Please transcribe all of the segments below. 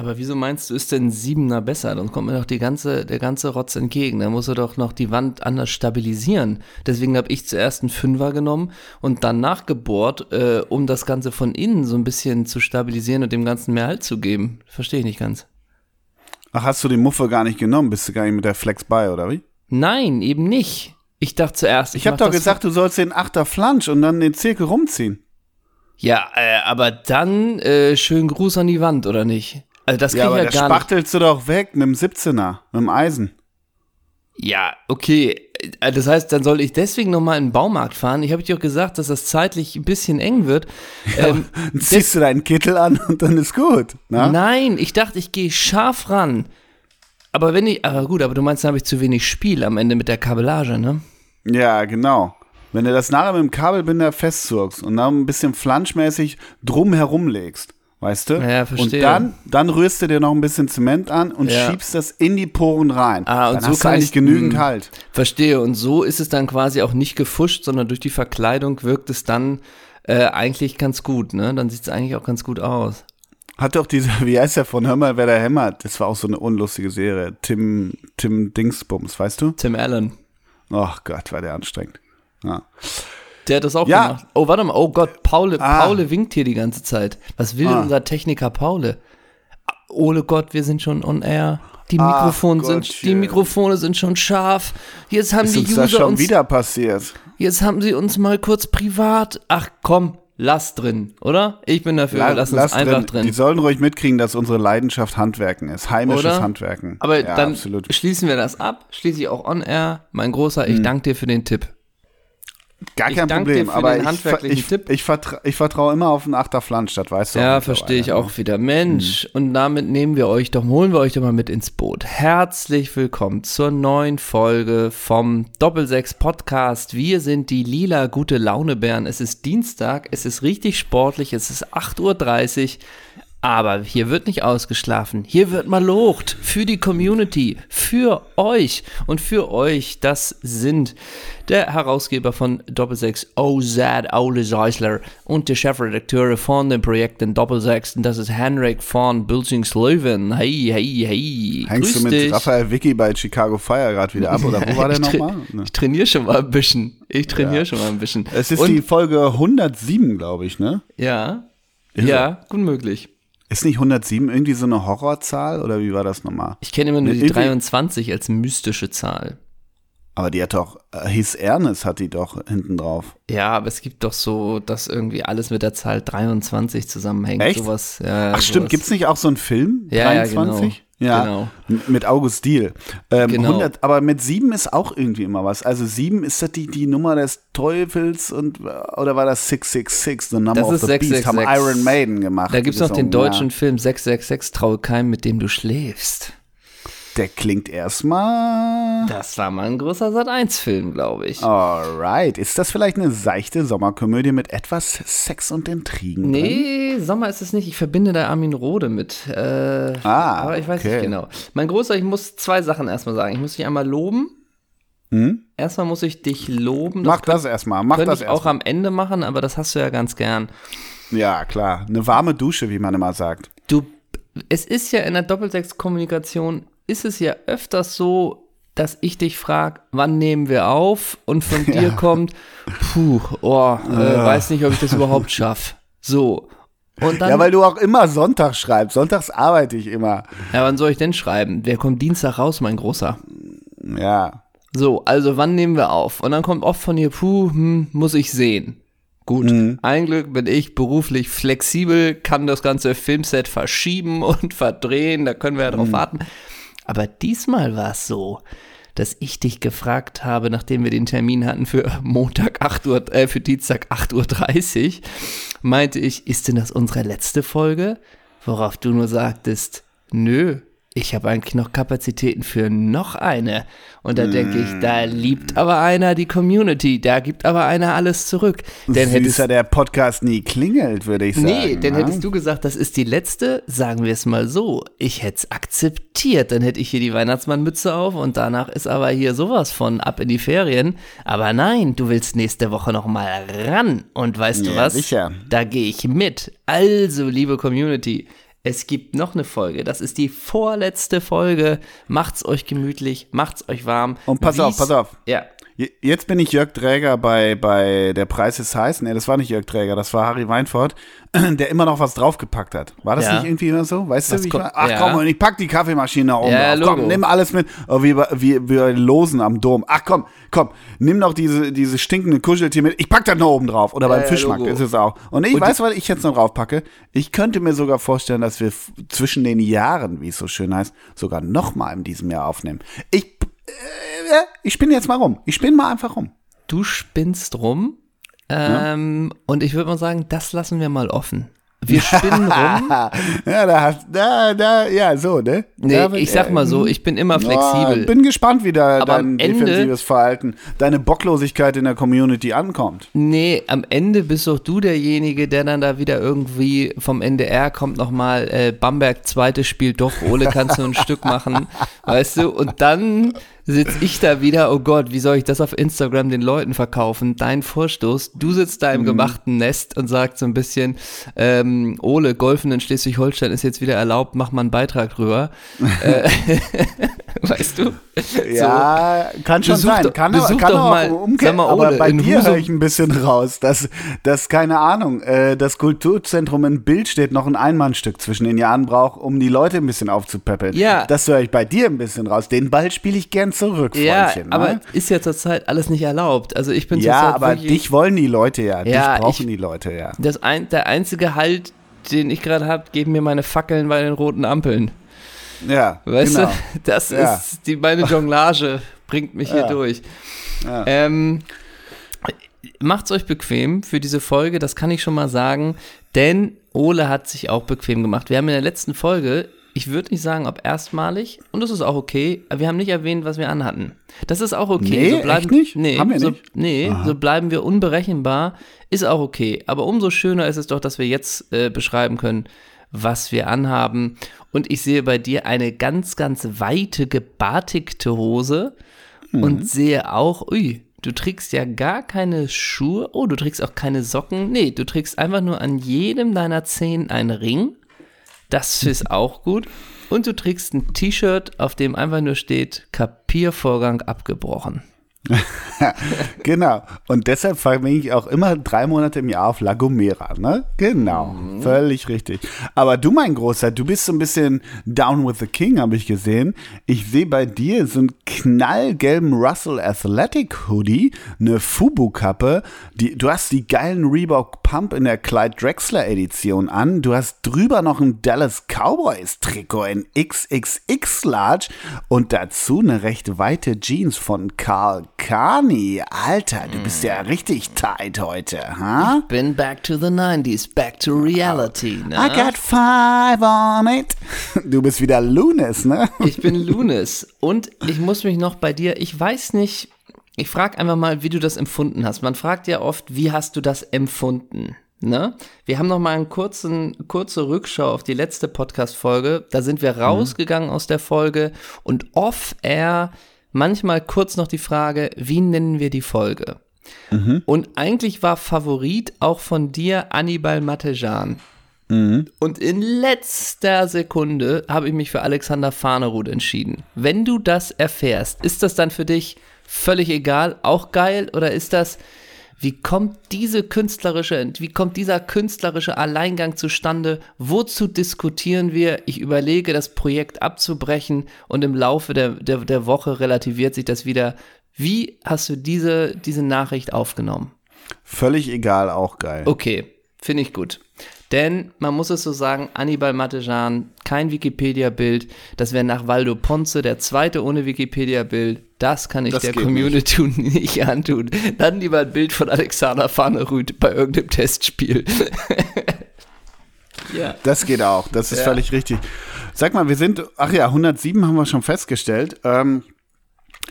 Aber wieso meinst du, ist denn ein Siebener besser? Dann kommt mir doch die ganze, der ganze Rotz entgegen. Da muss er doch noch die Wand anders stabilisieren. Deswegen habe ich zuerst einen Fünfer genommen und dann nachgebohrt, äh, um das Ganze von innen so ein bisschen zu stabilisieren und dem Ganzen mehr Halt zu geben. Verstehe ich nicht ganz. Ach, hast du die Muffe gar nicht genommen? Bist du gar nicht mit der Flex bei, oder wie? Nein, eben nicht. Ich dachte zuerst. Ich, ich habe doch gesagt, du sollst den Achter Flansch und dann den Zirkel rumziehen. Ja, äh, aber dann äh, schön Gruß an die Wand, oder nicht? Also das ja, aber ja gar spachtelst du doch weg mit dem 17er, mit dem Eisen. Ja, okay. Äh, Das heißt, dann soll ich deswegen nochmal in den Baumarkt fahren. Ich habe dir auch gesagt, dass das zeitlich ein bisschen eng wird. Ähm, Dann ziehst du deinen Kittel an und dann ist gut. Na? Nein, ich dachte, ich gehe scharf ran. Aber wenn ich, aber gut, aber du meinst, dann habe ich zu wenig Spiel am Ende mit der Kabellage, ne? Ja, genau. Wenn du das nachher mit dem Kabelbinder festzurkst und dann ein bisschen flanschmäßig drum herum legst, weißt du? Ja, verstehe. Und dann, dann rührst du dir noch ein bisschen Zement an und Ja. schiebst das in die Poren rein. Ah, und dann so hast du kann eigentlich genügend mm. Halt. Verstehe. Und so ist es dann quasi auch nicht gefuscht, sondern durch die Verkleidung wirkt es dann äh, eigentlich ganz gut, ne? Dann sieht es eigentlich auch ganz gut aus. Hat doch diese, wie heißt der von Hör mal, wer da hämmert? Das war auch so eine unlustige Serie. Tim, Tim Dingsbums, weißt du? Tim Allen. Ach Gott, war der anstrengend. Ja. Der hat das auch Ja. gemacht. Oh, warte mal. Oh Gott, Paul, Ah. Paul winkt hier die ganze Zeit. Was will Ah. unser Techniker Paul? Ohne Gott, wir sind schon on air. Die Ach Mikrofone, sind, die. Mikrofone sind schon scharf. Jetzt haben Ist die uns User das schon uns, wieder passiert? jetzt haben sie uns mal kurz privat. Ach komm, lass drin, oder? Ich bin dafür, La- lass uns einfach drin. Die sollen ruhig mitkriegen, dass unsere Leidenschaft Handwerken ist. Heimisches Oder? Handwerken. Aber ja, dann absolut. schließen wir das ab, schließe ich auch on air. Mein Großer, Hm. ich danke dir für den Tipp. Gar ich kein Problem. aber ich, ich, ich, vertra ich vertraue immer auf einen Achter Flansch, das weißt du Ja, verstehe ich mittlerweile, auch wieder. Mensch, und damit nehmen wir euch doch, holen wir euch doch mal mit ins Boot. Herzlich willkommen zur neuen Folge vom Doppelsechs Podcast. Wir sind die lila gute Launebären. Es ist Dienstag, es ist richtig sportlich, es ist 8.30 Uhr. Aber hier wird nicht ausgeschlafen. Hier wird mal locht für die Community, für euch. Und für euch, das sind der Herausgeber von Doppelsechs, Ozad Ole Seisler und der Chefredakteur von den Projekten Doppelsechs. Und das ist Henrik von Bülzingslöwen. Hey, hey, hey. Hängst Grüß du mit dich. Raphael Vicky bei Chicago Fire gerade wieder ab? Oder wo war der nochmal? Ne. ich trainiere schon mal ein bisschen. Ich trainiere schon mal ein bisschen. Es ist und, die Folge 107, glaube ich, ne? Ja, Irre. ja, gut möglich. Ist nicht 107 irgendwie so eine Horrorzahl oder wie war das nochmal? Ich kenne immer nur die Irgendwie- 23 als mystische Zahl. Aber die hat doch, äh, hieß Ernest hat die doch hinten drauf. Ja, aber es gibt doch so, dass irgendwie alles mit der Zahl 23 zusammenhängt. Echt? Sowas, ja, Ach stimmt, sowas. gibt's nicht auch so einen Film? Ja, ja, 23? genau. Ja, Genau. mit August Diehl. Ähm, Genau. 100, aber mit sieben ist auch irgendwie immer was. Also sieben ist das die, die Nummer des Teufels und oder war das 666, the number Das of ist the beast, haben 666. Iron Maiden gemacht. Da gibt es noch den Song, ja. deutschen Film 666, Traue keinem, mit dem du schläfst. Der klingt erstmal. Das war mal ein großer Sat1-Film, glaube ich. Alright. Ist das vielleicht eine seichte Sommerkomödie mit etwas Sex und Intrigen? Drin? Nee, Sommer ist es nicht. Ich verbinde da Armin Rohde mit. Äh, Ah, aber ich weiß okay. nicht genau. Mein Großer, ich muss zwei Sachen erstmal sagen. Ich muss dich einmal loben. Hm? Erstmal muss ich dich loben. Mach das erstmal. Mach das ich auch erstmal. am Ende machen, aber das hast du ja ganz gern. Ja, klar. Eine warme Dusche, wie man immer sagt. Du, es ist ja in der Doppeltextkommunikation, ist es ja öfters so, dass ich dich frage, wann nehmen wir auf? Und von dir kommt, puh, oh, äh, weiß nicht, ob ich das überhaupt schaffe. So. Und dann, Ja, weil du auch immer Sonntag schreibst. Sonntags arbeite ich immer. ja, wann soll ich denn schreiben? Wer kommt Dienstag raus, mein Großer? Ja. So, also wann nehmen wir auf? Und dann kommt oft von dir, puh, hm, muss ich sehen. Gut, ein Glück bin ich beruflich flexibel, kann das ganze Filmset verschieben und verdrehen, da können wir ja drauf warten. Aber diesmal war es so, dass ich dich gefragt habe, nachdem wir den Termin hatten für Montag 8 Uhr, äh, für Dienstag 8.30 Uhr, meinte ich, ist denn das unsere letzte Folge? Worauf du nur sagtest, nö, ich habe eigentlich noch Kapazitäten für noch eine. Und da denke ich, da liebt aber einer die Community, da gibt aber einer alles zurück. Denn hättest, Süßer der Podcast nie klingelt, würde ich sagen. nee, denn ne? hättest du gesagt, das ist die letzte, sagen wir es mal so, ich hätte es akzeptiert. Dann hätte ich hier die Weihnachtsmannmütze auf und danach ist aber hier sowas von ab in die Ferien. Aber nein, du willst nächste Woche noch mal ran. Und weißt du Ja, was? sicher. Da gehe ich mit. Also, liebe Community, Es gibt noch eine Folge. Das ist die vorletzte Folge. Macht's euch gemütlich, macht's euch warm. Und pass Wie's- auf, pass auf. Ja. Jetzt bin ich Jörg Träger bei, bei Der Preis ist heiß. Nee, das war nicht Jörg Träger, das war Harry Weinfurt, der immer noch was draufgepackt hat. War das Ja. nicht irgendwie immer so? Weißt Was du, wie ich? Ach ja. komm, und ich pack die Kaffeemaschine oben Ja, drauf. Komm, nimm alles mit. Oh, wie, wie bei Losen am Dom. Ach komm, komm, nimm doch diese, diese stinkende Kuscheltier mit. Ich pack das noch oben drauf. Oder beim Fischmarkt Logo. ist es auch. Und ich Und weiß, was ich jetzt noch draufpacke. Ich könnte mir sogar vorstellen, dass wir zwischen den Jahren, wie es so schön heißt, sogar noch mal in diesem Jahr aufnehmen. Ich, ich spinne jetzt mal rum. Ich spinne mal einfach rum. Du spinnst rum. Ähm, Und ich würde mal sagen, das lassen wir mal offen. Wir spinnen rum. ja, da hast, da, da, ja, so, ne? Nee, Da ich sag mal so, ich bin immer flexibel. Ja, bin gespannt, wie da Aber dein Ende- defensives Verhalten, deine Bocklosigkeit in der Community ankommt. Nee, am Ende bist doch du derjenige, der dann da wieder irgendwie vom NDR kommt nochmal, äh, Bamberg zweites Spiel doch, Ole kannst du ein Stück machen, weißt du? Und dann sitz ich da wieder, oh Gott, wie soll ich das auf Instagram den Leuten verkaufen? Dein Vorstoß, du sitzt Mhm. da im gemachten Nest und sagst so ein bisschen, ähm, Ole, Golfen in Schleswig-Holstein ist jetzt wieder erlaubt, mach mal einen Beitrag drüber. äh, weißt du? Ja, kann schon Besuch sein. Kann, besuch aber, kann doch auch mal- umkehren. mal, aber Ole, bei in dir höre ich ein bisschen raus, dass, dass keine Ahnung, äh, das Kulturzentrum in Bild steht noch ein Einmannstück zwischen den Jahren braucht, um die Leute ein bisschen aufzupäppeln. Ja. Das höre ich bei dir ein bisschen raus. Den Ball spiele ich gern zurück, Ja, Freundchen. aber ne? ist ja zurzeit alles nicht erlaubt. Also ich bin Ja, aber dich wollen die Leute ja. Ja, dich brauchen ich- die Leute ja. das ein, der einzige Halt, den ich gerade habe, geben mir meine Fackeln bei den roten Ampeln. Ja, Weißt genau. du, das Ja. ist die meine Jonglage bringt mich hier Ja. durch. Ja. Ähm, macht's euch bequem für diese Folge, das kann ich schon mal sagen, denn Ole hat sich auch bequem gemacht. Wir haben in der letzten Folge, ich würde nicht sagen, ob erstmalig, und das ist auch okay, wir haben nicht erwähnt, was wir anhatten. Das ist auch okay. Nee, so bleiben, nicht? Nee, Haben wir so, nicht? Nee, so bleiben wir unberechenbar, ist auch okay. Aber umso schöner ist es doch, dass wir jetzt äh, beschreiben können, was wir anhaben. Und ich sehe bei dir eine ganz, ganz weite, gebartigte Hose Mhm. und sehe auch, ui, du trägst ja gar keine Schuhe. Oh, du trägst auch keine Socken. Nee, du trägst einfach nur an jedem deiner Zehen einen Ring. Das ist auch gut. Und du trägst ein T-Shirt, auf dem einfach nur steht, Kapiervorgang abgebrochen. genau. Und deshalb verbringe ich auch immer drei Monate im Jahr auf La Gomera, ne? Genau. Völlig richtig. Aber du, mein Großer, du bist so ein bisschen down with the king, habe ich gesehen. Ich sehe bei dir so einen knallgelben Russell Athletic Hoodie, eine Fubu-Kappe. Die, du hast die geilen Reebok Pump in der Clyde Drexler Edition an. Du hast drüber noch ein Dallas Cowboys Trikot in XXX Large und dazu eine recht weite Jeans von Carl Carney. Alter, du bist ja richtig tight heute, ha? Been back to the 90s, back to reality. Ne? I got five on it. Du bist wieder Lunis, ne? Ich bin Lunis und ich muss mich noch bei dir, ich weiß nicht, ich frage einfach mal, wie du das empfunden hast. Man fragt ja oft, wie hast du das empfunden? Ne? Wir haben noch mal einen kurzen, kurze Rückschau auf die letzte Podcast-Folge. Da sind wir rausgegangen aus der Folge und off-air manchmal kurz noch die Frage, wie nennen wir die Folge? Und eigentlich war Favorit auch von dir Annibal Matejan. Und in letzter Sekunde habe ich mich für Alexander Farnerud entschieden. Wenn du das erfährst, ist das dann für dich völlig egal, auch geil oder ist das wie kommt diese künstlerische, wie kommt dieser künstlerische Alleingang zustande? Wozu diskutieren wir? Ich überlege, das Projekt abzubrechen und im Laufe der, der, der Woche relativiert sich das wieder. Wie hast du diese, diese Nachricht aufgenommen? Völlig egal, auch geil. Okay, finde ich gut. Denn man muss es so sagen, Annibal Matejan, kein Wikipedia-Bild. Das wäre nach Waldo Ponce der zweite ohne Wikipedia-Bild. Das kann ich Das der Community nicht. antun. Dann lieber ein Bild von Alexander Farnerud bei irgendeinem Testspiel. ja. Das geht auch, das ist Ja. völlig richtig. Sag mal, wir sind, ach ja, 107 haben wir schon festgestellt. Ähm,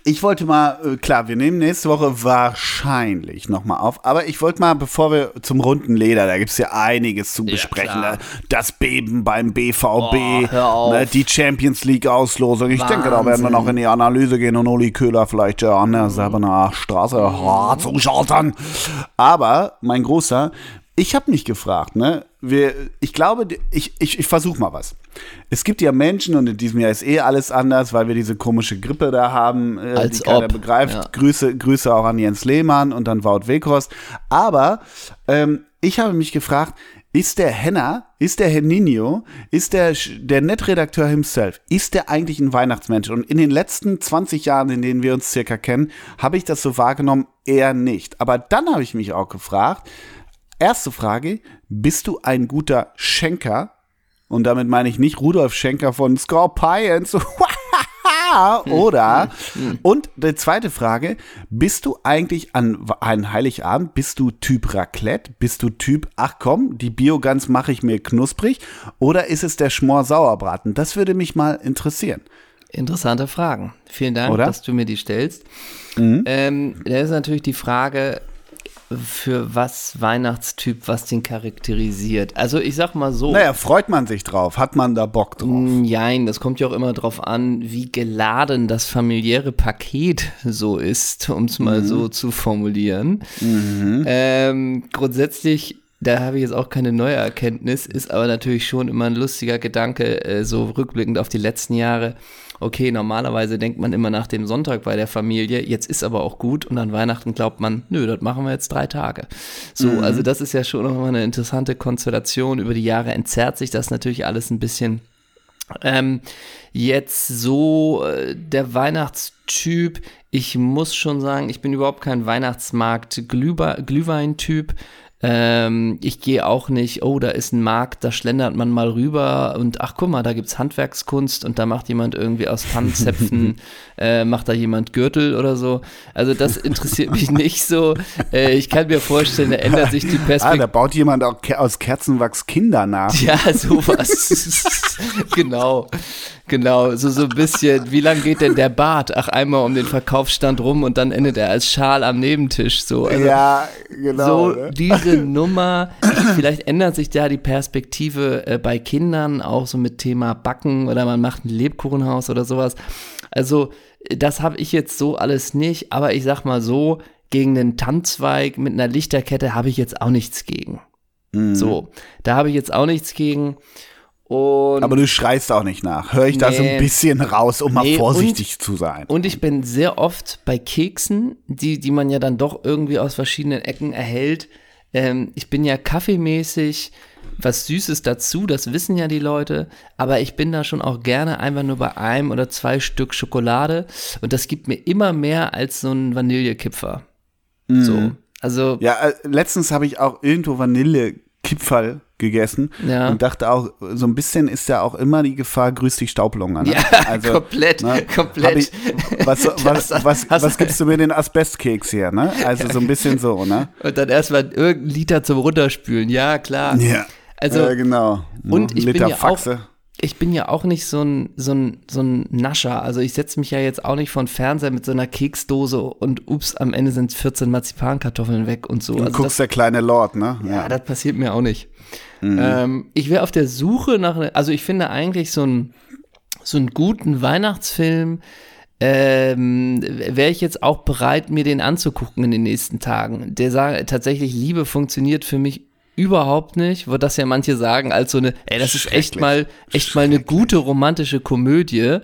ich wollte mal, äh, klar, wir nehmen nächste Woche wahrscheinlich nochmal auf, aber ich wollte mal, bevor wir zum runden Leder, da gibt es ja einiges zu besprechen. klar. ne? das Beben beim BVB, Oh, ne, die Champions League-Auslosung. Ich denke, da werden wir Wahnsinn. noch in die Analyse gehen und Uli Köhler vielleicht ja an der Säbener Straße oh, zuschalten. Aber, mein Großer, ich habe mich gefragt, ne? Wir, ich glaube, ich, ich, ich versuche mal was. Es gibt ja Menschen, und in diesem Jahr ist eh alles anders, weil wir diese komische Grippe da haben, äh, Als die keiner ob, begreift. ja. Grüße, Grüße auch an Jens Lehmann und an Wout Weghorst. Aber ähm, ich habe mich gefragt, ist der Henner, ist der Herr Nino, ist der, der Netredakteur himself, ist der eigentlich ein Weihnachtsmensch? Und in den letzten 20 Jahren, in denen wir uns circa kennen, habe ich das so wahrgenommen, eher nicht. Aber dann habe ich mich auch gefragt, erste Frage, bist du ein guter Schenker? Und damit meine ich nicht Rudolf Schenker von Scorpions. Oder, und die zweite Frage, bist du eigentlich an einem Heiligabend, bist du Typ Raclette? Bist du Typ, ach komm, die Biogans mache ich mir knusprig? Oder ist es der Schmor-Sauerbraten? Das würde mich mal interessieren. Interessante Fragen. Vielen Dank, Oder? dass du mir die stellst. Mhm. Ähm, da ist natürlich die Frage, für was Weihnachtstyp, was den charakterisiert. Also ich sag mal so. Naja, freut man sich drauf? Hat man da Bock drauf? Nein, das kommt ja auch immer drauf an, wie geladen das familiäre Paket so ist, um es mal so zu formulieren. Ähm, grundsätzlich, da habe ich jetzt auch keine neue Erkenntnis, ist aber natürlich schon immer ein lustiger Gedanke, äh, so rückblickend auf die letzten Jahre. Okay, normalerweise denkt man immer nach dem Sonntag bei der Familie, jetzt ist aber auch gut und an Weihnachten glaubt man, nö, das machen wir jetzt drei Tage. So, also das ist ja schon nochmal eine interessante Konstellation. Über die Jahre entzerrt sich das natürlich alles ein bisschen. Ähm, jetzt so äh, der Weihnachtstyp. Ich muss schon sagen, ich bin überhaupt kein Weihnachtsmarkt-Glühwein-Typ. Ähm, ich gehe auch nicht, oh, da ist ein Markt, da schlendert man mal rüber und ach guck mal, da gibt's Handwerkskunst und da macht jemand irgendwie aus Pfannzäpfen, äh, macht da jemand Gürtel oder so. Also das interessiert mich nicht so. Äh, ich kann mir vorstellen, da ändert sich die Ah, Perspektive. da baut jemand auch Ke- aus Kerzenwachs Kinder nach. Ja, sowas. genau. Genau. So, so ein bisschen, wie lang geht denn der Bart? Ach, einmal um den Verkaufsstand rum und dann endet er als Schal am Nebentisch. So, also, ja, genau. so ne? diese Nummer. Vielleicht ändert sich da die Perspektive äh, bei Kindern auch so mit Thema Backen oder man macht ein Lebkuchenhaus oder sowas. Also, äh, das habe ich jetzt so alles nicht, aber ich sag mal so, gegen einen Tanzzweig mit einer Lichterkette habe ich jetzt auch nichts gegen. Mhm. So, da habe ich jetzt auch nichts gegen. Und, Aber du schreist auch nicht nach. Hör ich da so Nee. ein bisschen raus, um Nee, mal vorsichtig zu sein. und ich bin sehr oft bei Keksen, die, die man ja dann doch irgendwie aus verschiedenen Ecken erhält. Ähm, ich bin ja kaffeemäßig was Süßes dazu, das wissen ja die Leute, aber ich bin da schon auch gerne einfach nur bei einem oder zwei Stück Schokolade und das gibt mir immer mehr als so ein Vanillekipfer. So, also Ja, äh, letztens habe ich auch irgendwo Vanillekipferl gegessen Ja. und dachte auch, so ein bisschen ist ja auch immer die Gefahr, grüß dich Staublungen. Ne? Ja, komplett, komplett. hab Ich, was, was, was, hast- was gibst du mir den Asbestkeks hier, ne? Also so ein bisschen so, ne? und dann erstmal irgendein Liter zum Runterspülen, ja klar. Ja. Also äh, genau. Und ich bin Liter ja auch- Faxe. Ich bin ja auch nicht so ein, so ein, so ein Nascher. Also ich setze mich ja jetzt auch nicht vor den Fernseher mit so einer Keksdose und ups, am Ende sind 14 Marzipankartoffeln weg und so. Du Also guckst der kleine Lord, ne? das, ja, das passiert mir auch nicht. Ähm, ich wäre auf der Suche nach, ne- also ich finde eigentlich so ein so einen guten Weihnachtsfilm ähm, wäre ich jetzt auch bereit, mir den anzugucken in den nächsten Tagen. Der sagt tatsächlich, Liebe funktioniert für mich überhaupt nicht, wo das ja manche sagen als so eine, ey, das ist echt mal, echt mal eine gute romantische Komödie,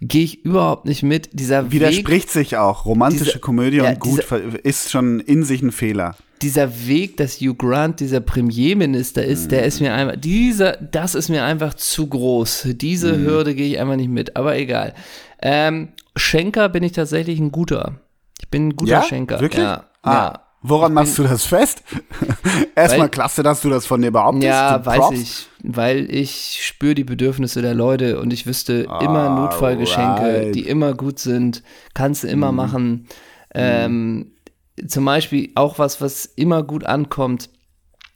gehe ich überhaupt nicht mit. Dieser Weg, Widerspricht sich auch. Romantische Diese- Komödie ja, und gut diese- ver- ist schon in sich ein Fehler. dieser Weg, dass Hugh Grant dieser Premierminister ist, der ist mir einfach, dieser, das ist mir einfach zu groß. Diese Hürde gehe ich einfach nicht mit, aber egal. Ähm, Schenker bin ich tatsächlich ein guter. Ich bin ein guter Ja? Schenker. Wirklich? Ja, Ah, ja. Woran machst du das fest? Erstmal Weil- klasse, dass du das von dir behauptest. Ja, weiß Props. ich, weil ich spüre die Bedürfnisse der Leute und ich wüsste immer Notfallgeschenke, Alright. die immer gut sind, kannst du immer machen. Ähm, zum Beispiel auch was, was immer gut ankommt,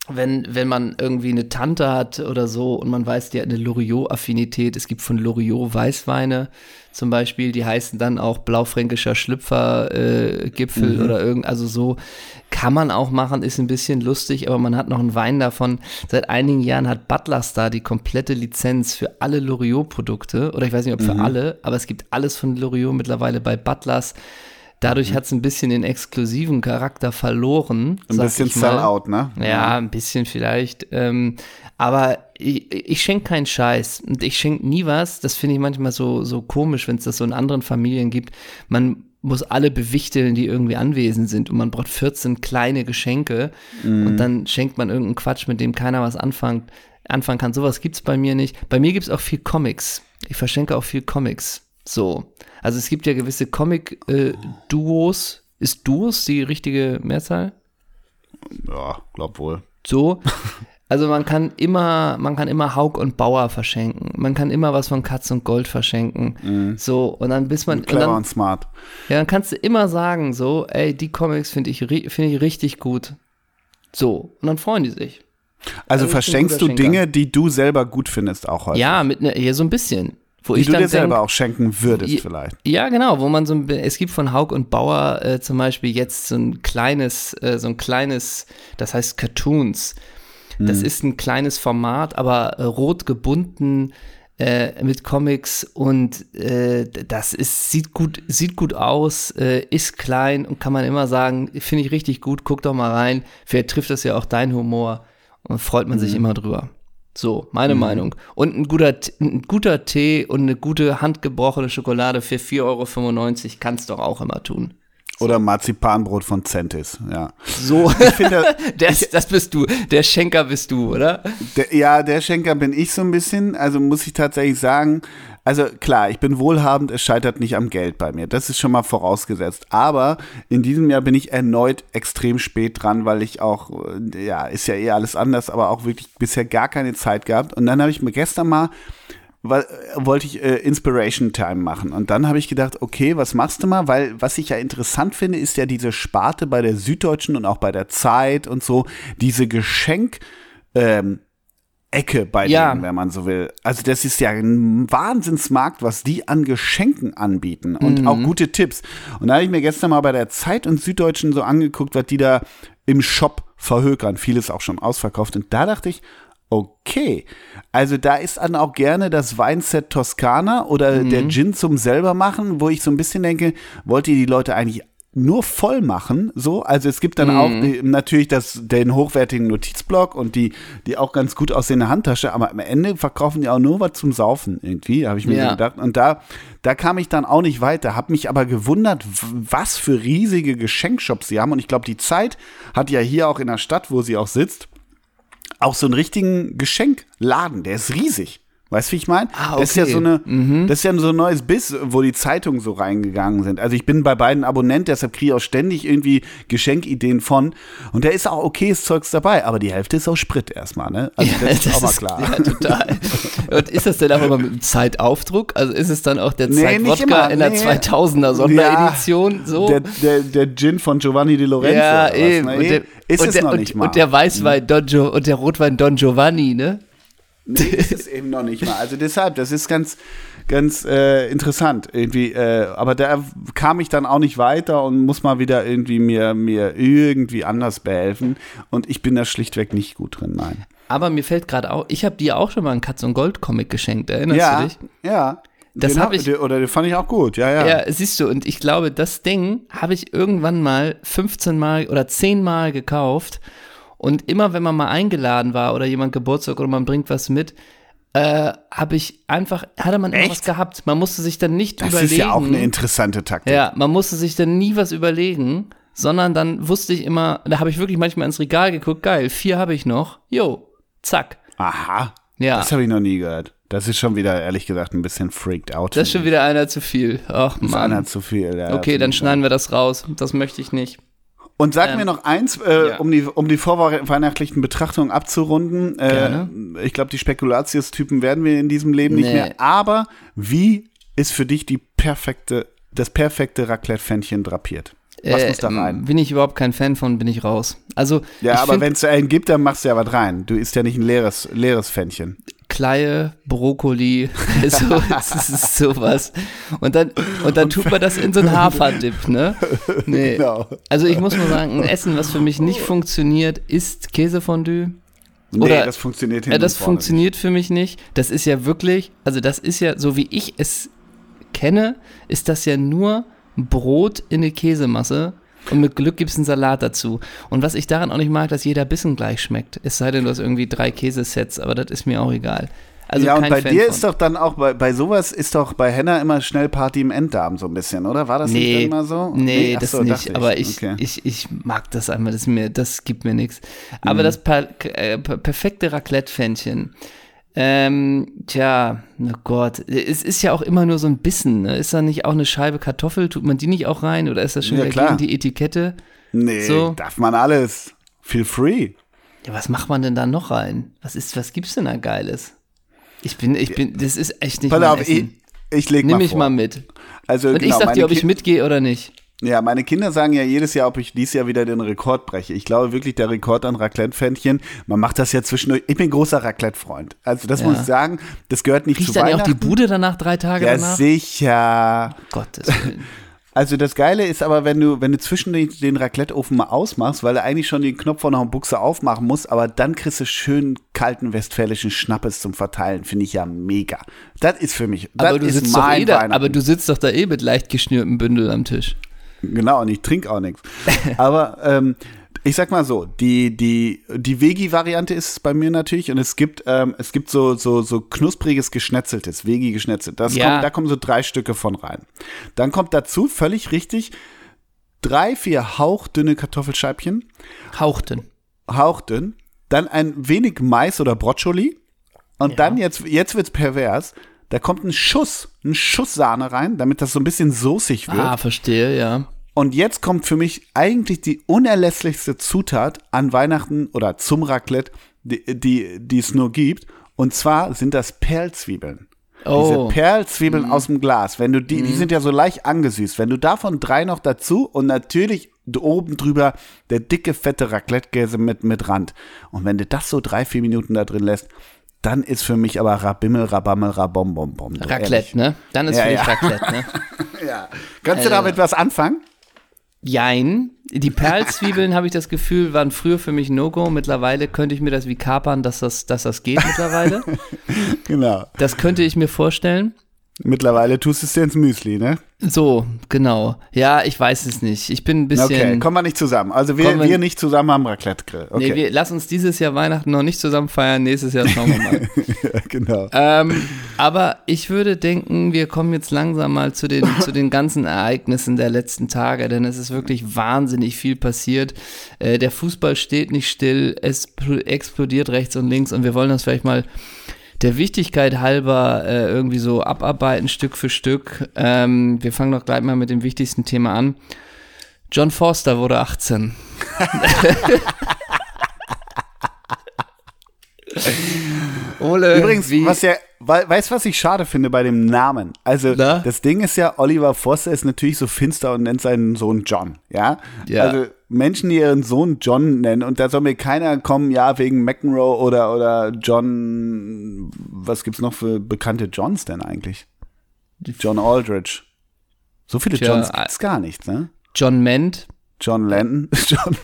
wenn, wenn man irgendwie eine Tante hat oder so und man weiß, die hat eine Loriot-Affinität. Es gibt von Loriot Weißweine zum Beispiel, die heißen dann auch blaufränkischer Schlüpfer-Gipfel äh, Gipfel oder irgend, also so kann man auch machen, ist ein bisschen lustig, aber man hat noch einen Wein davon. Seit einigen Jahren hat Butler Star die komplette Lizenz für alle Loriot-Produkte oder ich weiß nicht, ob für alle, aber es gibt alles von Loriot mittlerweile bei Butlers. Dadurch mhm. hat es ein bisschen den exklusiven Charakter verloren. Ein bisschen Sellout, ne? Ja, ein bisschen vielleicht. Ähm, aber ich, ich schenke keinen Scheiß und ich schenke nie was. Das finde ich manchmal so, so komisch, wenn es das so in anderen Familien gibt. Man muss alle bewichteln, die irgendwie anwesend sind und man braucht 14 kleine Geschenke mm. und dann schenkt man irgendeinen Quatsch, mit dem keiner was anfangen, anfangen kann. Sowas gibt es bei mir nicht. Bei mir gibt es auch viel Comics. Ich verschenke auch viel Comics. So. Also es gibt ja gewisse Comic-Duos. Äh, Ist Duos die richtige Mehrzahl? Ja, glaub wohl. So. Also man kann immer, man kann immer Haug und Bauer verschenken. Man kann immer was von Katz und Gold verschenken. Mhm. So, und dann bis man. Clever und, dann, und, smart. Ja, dann kannst du immer sagen, so, ey, die Comics finde ich, find ich richtig gut. So, und dann freuen die sich. Also, also verschenkst du Dinge, die du selber gut findest, auch heute? Ja, mit ne, ja, so ein bisschen. Wo die ich du dir denk, selber auch schenken würdest, ja, vielleicht. Ja, genau, wo man so ein, es gibt von Haug und Bauer äh, zum Beispiel jetzt so ein kleines, äh, so ein kleines, das heißt Cartoons. Das mhm. ist ein kleines Format, aber äh, rot gebunden äh, mit Comics und äh, das ist, sieht gut, sieht gut aus, äh, ist klein und kann man immer sagen, finde ich richtig gut, guck doch mal rein. Vielleicht trifft das ja auch dein Humor und freut man mhm. sich immer drüber. So, meine mhm. Meinung. Und ein guter, ein guter Tee und eine gute handgebrochene Schokolade für 4,95 Euro kannst du doch auch immer tun. Oder Marzipanbrot von Centis, ja. So, ich finde, das, das bist du, der Schenker bist du, oder? Der, ja, der Schenker bin ich so ein bisschen. Also muss ich tatsächlich sagen, also klar, ich bin wohlhabend, es scheitert nicht am Geld bei mir. Das ist schon mal vorausgesetzt. Aber in diesem Jahr bin ich erneut extrem spät dran, weil ich auch, ja, ist ja eh alles anders, aber auch wirklich bisher gar keine Zeit gehabt. Und dann habe ich mir gestern mal weil, wollte ich äh, Inspiration Time machen. Und dann habe ich gedacht, okay, was machst du mal? Weil was ich ja interessant finde, ist ja diese Sparte bei der Süddeutschen und auch bei der Zeit und so, diese Geschenk. Ähm, Ecke bei ja. denen, wenn man so will. Also das ist ja ein Wahnsinnsmarkt, was die an Geschenken anbieten und mhm. auch gute Tipps. Und da habe ich mir gestern mal bei der Zeit und Süddeutschen so angeguckt, was die da im Shop verhökern. Vieles auch schon ausverkauft. Und da dachte ich, Okay, also da ist dann auch gerne das Weinset Toskana oder mhm. der Gin zum selber machen, wo ich so ein bisschen denke, wollt ihr die Leute eigentlich nur voll machen, so. Also es gibt dann mhm. auch die, natürlich das, den hochwertigen Notizblock und die, die auch ganz gut aussehende Handtasche, aber am Ende verkaufen die auch nur was zum Saufen irgendwie, habe ich mir ja. gedacht. Und da, da kam ich dann auch nicht weiter, habe mich aber gewundert, was für riesige Geschenkshops sie haben. Und ich glaube, die Zeit hat ja hier auch in der Stadt, wo sie auch sitzt, auch so einen richtigen Geschenkladen, der ist riesig. Weißt du, wie ich meine? Ah, okay. Das ist ja so eine, mhm. das ist ja so ein neues Biss, wo die Zeitungen so reingegangen sind. Also ich bin bei beiden Abonnenten, deshalb kriege ich auch ständig irgendwie Geschenkideen von. Und da ist auch okayes Zeugs dabei, aber die Hälfte ist auch Sprit erstmal, ne? Also ja, das, das ist auch mal klar. ja, total. Und ist das denn auch immer mit einem Zeitaufdruck? Also ist es dann auch der nee, Zeitwodka in der nee. 2000er Sonderedition? Ja, so? Der, der, der Gin von Giovanni Di Lorenzo. Ja, eben. Was, ne? der, ist und es der, noch nicht mal. Und der Weißwein hm. Don jo und der Rotwein Don Giovanni, ne? Nee, ist es eben noch nicht mal. Also deshalb, das ist ganz, ganz äh, interessant irgendwie. Äh, aber da kam ich dann auch nicht weiter und muss mal wieder irgendwie mir, mir irgendwie anders behelfen. Und ich bin da schlichtweg nicht gut drin, nein. Aber mir fällt gerade auch, ich habe dir auch schon mal einen Katz- und Gold-Comic geschenkt, erinnerst ja, du dich? Ja. Das habe ich. Oder den fand ich auch gut, ja, ja. Ja, siehst du, und ich glaube, das Ding habe ich irgendwann mal 15 Mal oder 10 Mal gekauft und immer, wenn man mal eingeladen war oder jemand Geburtstag oder man bringt was mit, äh, habe ich einfach, hatte man immer was gehabt. Man musste sich dann nicht das überlegen. Das ist ja auch eine interessante Taktik. Ja, man musste sich dann nie was überlegen, sondern dann wusste ich immer, da habe ich wirklich manchmal ins Regal geguckt, geil, vier habe ich noch, jo, zack. Aha. Ja. Das habe ich noch nie gehört. Das ist schon wieder, ehrlich gesagt, ein bisschen freaked out. Das ist schon wieder einer zu viel. Ach, Mann. Das ist einer zu viel, ja. Okay, dann schneiden wir das raus. Das möchte ich nicht. Und sag ähm, mir noch eins, äh, ja. um die, um die vorweihnachtlichen Betrachtungen abzurunden. Äh, ich glaube, die Spekulatius-Typen werden wir in diesem Leben nee. nicht mehr. Aber wie ist für dich die perfekte, das perfekte Raclette-Fännchen drapiert? Was äh, muss da rein? Bin ich überhaupt kein Fan von, bin ich raus. Also, ja, aber wenn es einen gibt, dann machst du ja was rein. Du isst ja nicht ein leeres, leeres Fännchen. Kleie, Brokkoli, so, das ist sowas. Und dann, und dann tut man das in so einen Haferdip, ne? Nee. Genau. Also ich muss mal sagen, ein Essen, was für mich nicht funktioniert, ist Käsefondue. Nee, Oder, das funktioniert Ja, das funktioniert nicht. für mich nicht. Das ist ja wirklich, also das ist ja, so wie ich es kenne, ist das ja nur Brot in eine Käsemasse und mit Glück gibt es einen Salat dazu. Und was ich daran auch nicht mag, dass jeder Bissen gleich schmeckt. Es sei denn, du hast irgendwie drei Käsesets, aber das ist mir auch egal. Also ja, und bei Fan dir von. ist doch dann auch, bei, bei sowas ist doch bei Henna immer schnell Party im Enddarm so ein bisschen, oder? War das nee, nicht immer so? Nee, nee das so, nicht, aber ich, okay. ich, ich mag das einmal, das, mir, das gibt mir nichts. Aber mhm. das per, äh, perfekte Raclette-Fännchen, ähm, tja, oh Gott, es ist ja auch immer nur so ein Bissen, ne? Ist da nicht auch eine Scheibe Kartoffel? Tut man die nicht auch rein oder ist das schon ja, gegen die Etikette? Nee, so? darf man alles. Feel free. Ja, was macht man denn da noch rein? Was ist, was gibt's denn da Geiles? Ich bin, ich bin, das ist echt nicht Pass mein auf, Essen. Ich, ich leg Nimm mal mich vor. mal mit. Also, Und genau, ich sag dir, ob ich mitgehe oder nicht. Ja, meine Kinder sagen ja jedes Jahr, ob ich dieses Jahr wieder den Rekord breche. Ich glaube wirklich, der Rekord an Raclette-Pfännchen, man macht das ja zwischendurch. Ich bin großer Raclette-Freund. Also das ja. muss ich sagen, das gehört nicht Riecht zu dann Weihnachten. dann auch die Bude danach drei Tage ja, danach? Ja, sicher. Oh, Gottes Willen. Also das Geile ist aber, wenn du, wenn du zwischen den, den Raclette-Ofen mal ausmachst, weil du eigentlich schon den Knopf von der Buchse aufmachen musst, aber dann kriegst du schön kalten westfälischen Schnappes zum Verteilen, finde ich ja mega. Das ist für mich, aber du sitzt mein eh da, Aber du sitzt doch da eh mit leicht geschnürtem Bündel am Tisch. Genau, und ich trinke auch nichts. Aber ähm, ich sag mal so, die, die, die Vegi-Variante ist es bei mir natürlich und es gibt, ähm, es gibt so, so, so knuspriges Geschnetzeltes, Vegi geschnetzelt. Das ja. kommt, da kommen so drei Stücke von rein. Dann kommt dazu, völlig richtig, drei, vier hauchdünne Kartoffelscheibchen. Hauchdünn. Hauchdünn. Dann ein wenig Mais oder Broccioli. Und ja. dann, jetzt, jetzt wird's pervers, da kommt ein Schuss, ein Schuss Sahne rein, damit das so ein bisschen soßig wird. Ah, verstehe, ja. Und jetzt kommt für mich eigentlich die unerlässlichste Zutat an Weihnachten oder zum Raclette, die, die, die es nur gibt. Und zwar sind das Perlzwiebeln. Oh. Diese Perlzwiebeln mm. aus dem Glas. Wenn du die, mm. die mhm. sind ja so leicht angesüßt. Wenn du davon drei noch dazu und natürlich oben drüber der dicke, fette Raclette-Käse mit, mit Rand. Und wenn du das so drei, vier Minuten da drin lässt, dann ist für mich aber Rabimmel, Rabammel, Rabombombom. Raclette, ehrlich. ne? Dann ist ja, für mich ja. Raclette, ne? ja. Kannst du also. damit was anfangen? Jein. Die Perlzwiebeln, habe ich das Gefühl, waren früher für mich No-Go. Mittlerweile könnte ich mir das wie kapern, dass das, dass das geht mittlerweile. genau. Das könnte ich mir vorstellen. Mittlerweile tust du es dir ins Müsli, ne? So, genau. Ja, ich weiß es nicht. Ich bin ein bisschen. Okay, kommen wir nicht zusammen. Also wir, wir, wir nicht zusammen am Raclette-Grill. Okay. Nee, wir, lass uns dieses Jahr Weihnachten noch nicht zusammen feiern. Nächstes Jahr schauen wir mal. ja, genau. Ähm, aber ich würde denken, wir kommen jetzt langsam mal zu den, zu den ganzen Ereignissen der letzten Tage, denn es ist wirklich wahnsinnig viel passiert. Äh, der Fußball steht nicht still, es explodiert rechts und links und wir wollen das vielleicht mal der Wichtigkeit halber äh, irgendwie so abarbeiten, Stück für Stück. Ähm, wir fangen doch gleich mal mit dem wichtigsten Thema an. John Forster wurde 18. Ole, Übrigens, wie? was ja, weißt du, was ich schade finde bei dem Namen? Also, Na? das Ding ist ja, Oliver Forster ist natürlich so finster und nennt seinen Sohn John, ja? ja. Also, Menschen, die ihren Sohn John nennen und da soll mir keiner kommen, ja, wegen McEnroe oder, oder John, was gibt's noch für bekannte Johns denn eigentlich? John Aldridge. So viele Tja, Johns gibt's gar nicht, ne? John Ment. John Lennon. John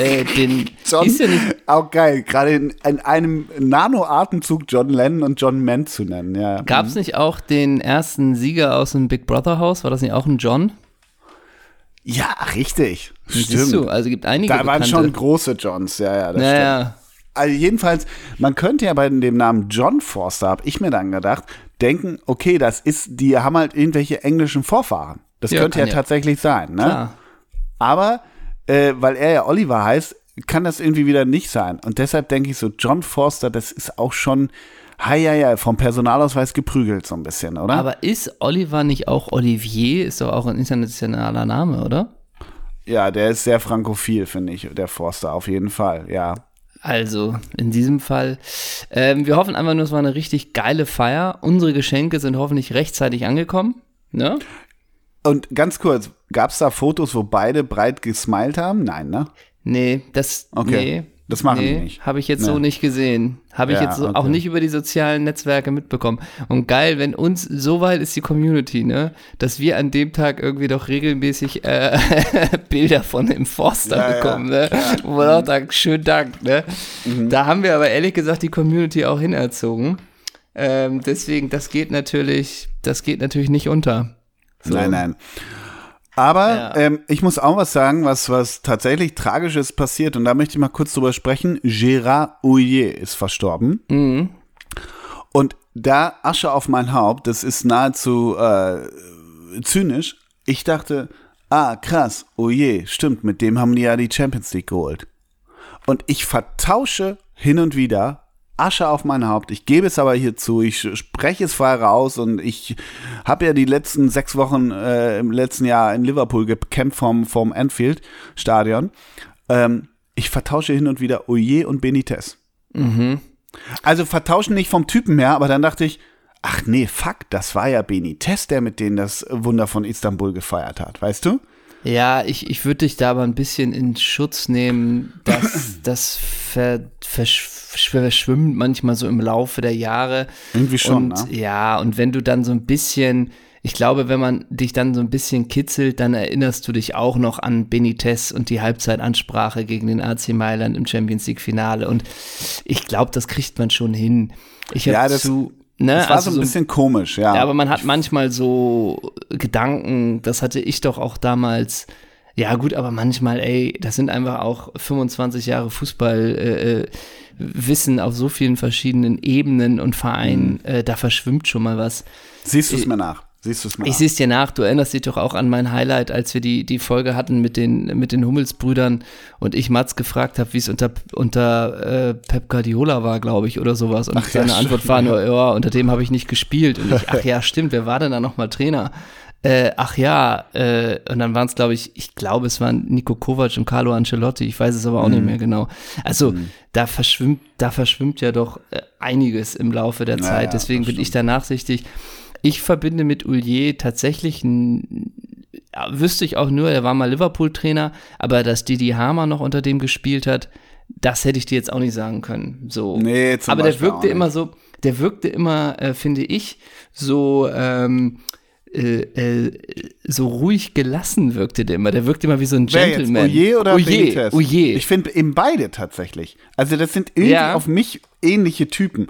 äh, den John, ist ja nicht. Auch geil, gerade in, in, einem Nano-Atemzug John Lennon und John Ment zu nennen, ja. Gab es mhm. nicht auch den ersten Sieger aus dem Big Brother Haus? War das nicht auch ein John? Ja, richtig. Stimmt. du, also gibt einige. Da waren schon große Johns, ja, ja, das naja. stimmt. Also jedenfalls, man könnte ja bei dem Namen John Forster, habe ich mir dann gedacht, denken, okay, das ist, die haben halt irgendwelche englischen Vorfahren. Das ja, könnte ja, ja, tatsächlich sein, ne? Klar. Aber äh, weil er ja Oliver heißt, kann das irgendwie wieder nicht sein. Und deshalb denke ich so, John Forster, das ist auch schon, ja, ja, vom Personalausweis geprügelt so ein bisschen, oder? Aber ist Oliver nicht auch Olivier? Ist doch auch ein internationaler Name, oder? Ja, der ist sehr frankophil, finde ich, der Forster, auf jeden Fall, ja. Also, in diesem Fall. Ähm, wir hoffen einfach nur, es war eine richtig geile Feier. Unsere Geschenke sind hoffentlich rechtzeitig angekommen. Ne? Und ganz kurz, gab es da Fotos, wo beide breit gesmiled haben? Nein, ne? Nee, das. Okay. Nee, das machen nee, die nicht. Habe ich jetzt nee. so nicht gesehen. Habe ich ja, jetzt so okay. auch nicht über die sozialen Netzwerke mitbekommen. Und geil, wenn uns, so weit ist die Community, ne, dass wir an dem Tag irgendwie doch regelmäßig äh, Bilder von dem Forster ja, bekommen, ja. ne? Wo auch sagen, schönen Dank, ne? Mhm. Da haben wir aber ehrlich gesagt die Community auch hinerzogen. Ähm, deswegen, das geht natürlich, das geht natürlich nicht unter. So. Nein, nein. Aber ja. ähm, ich muss auch was sagen, was, was tatsächlich Tragisches passiert. Und da möchte ich mal kurz drüber sprechen. Gérard Houllier ist verstorben. Mhm. Und da Asche auf mein Haupt, das ist nahezu äh, zynisch. Ich dachte, ah, krass, je, stimmt, mit dem haben die ja die Champions League geholt. Und ich vertausche hin und wieder Asche auf mein Haupt. Ich gebe es aber hier zu, ich spreche es frei raus und ich habe ja die letzten sechs Wochen äh, im letzten Jahr in Liverpool gekämpft vom, vom Anfield Stadion. Ähm, ich vertausche hin und wieder Oje und Benitez. Mhm. Also vertauschen nicht vom Typen her, aber dann dachte ich, ach nee, fuck, das war ja Benitez, der mit denen das Wunder von Istanbul gefeiert hat, weißt du? Ja, ich, ich würde dich da aber ein bisschen in Schutz nehmen, dass das ver, verschwimmt manchmal so im Laufe der Jahre. Irgendwie schon, und, ne? Ja, und wenn du dann so ein bisschen, ich glaube, wenn man dich dann so ein bisschen kitzelt, dann erinnerst du dich auch noch an Benitez und die Halbzeitansprache gegen den AC Mailand im Champions League Finale. Und ich glaube, das kriegt man schon hin. Ich habe ja, zu Ne? Das war also so ein bisschen komisch, ja. ja. Aber man hat manchmal so Gedanken, das hatte ich doch auch damals. Ja, gut, aber manchmal, ey, das sind einfach auch 25 Jahre Fußball. Äh, äh, auf so vielen verschiedenen Ebenen und Vereinen, mhm. äh, da verschwimmt schon mal was. Siehst du es mir nach? Siehst du es mal Ich sehe es dir nach. Du erinnerst dich doch auch an mein Highlight, als wir die, die Folge hatten mit den, mit den Hummelsbrüdern und ich Mats gefragt habe, wie es unter, unter äh, Pep Guardiola war, glaube ich, oder sowas. Und ach, seine ja, Antwort war nur, ja, unter dem habe ich nicht gespielt. Und ich, ach ja, stimmt, wer war denn da nochmal Trainer? Äh, ach ja, äh, und dann waren es, glaube ich, ich glaube, es waren Nico Kovac und Carlo Ancelotti, ich weiß es aber auch mhm. nicht mehr genau. Also mhm. da verschwimmt, da verschwimmt ja doch äh, einiges im Laufe der Zeit, deswegen bin ich da nachsichtig. Ich verbinde mit Ulier tatsächlich wüsste ich auch nur, er war mal Liverpool-Trainer, aber dass Didi Hamer noch unter dem gespielt hat, das hätte ich dir jetzt auch nicht sagen können. So. Nee, zum aber Beispiel der wirkte immer so, der wirkte immer, äh, finde ich, so, ähm, äh, äh, so ruhig gelassen wirkte der immer. Der wirkte immer wie so ein Gentleman. Oje oder Oje, Oje. Ich finde eben beide tatsächlich. Also das sind irgendwie ja. auf mich ähnliche Typen.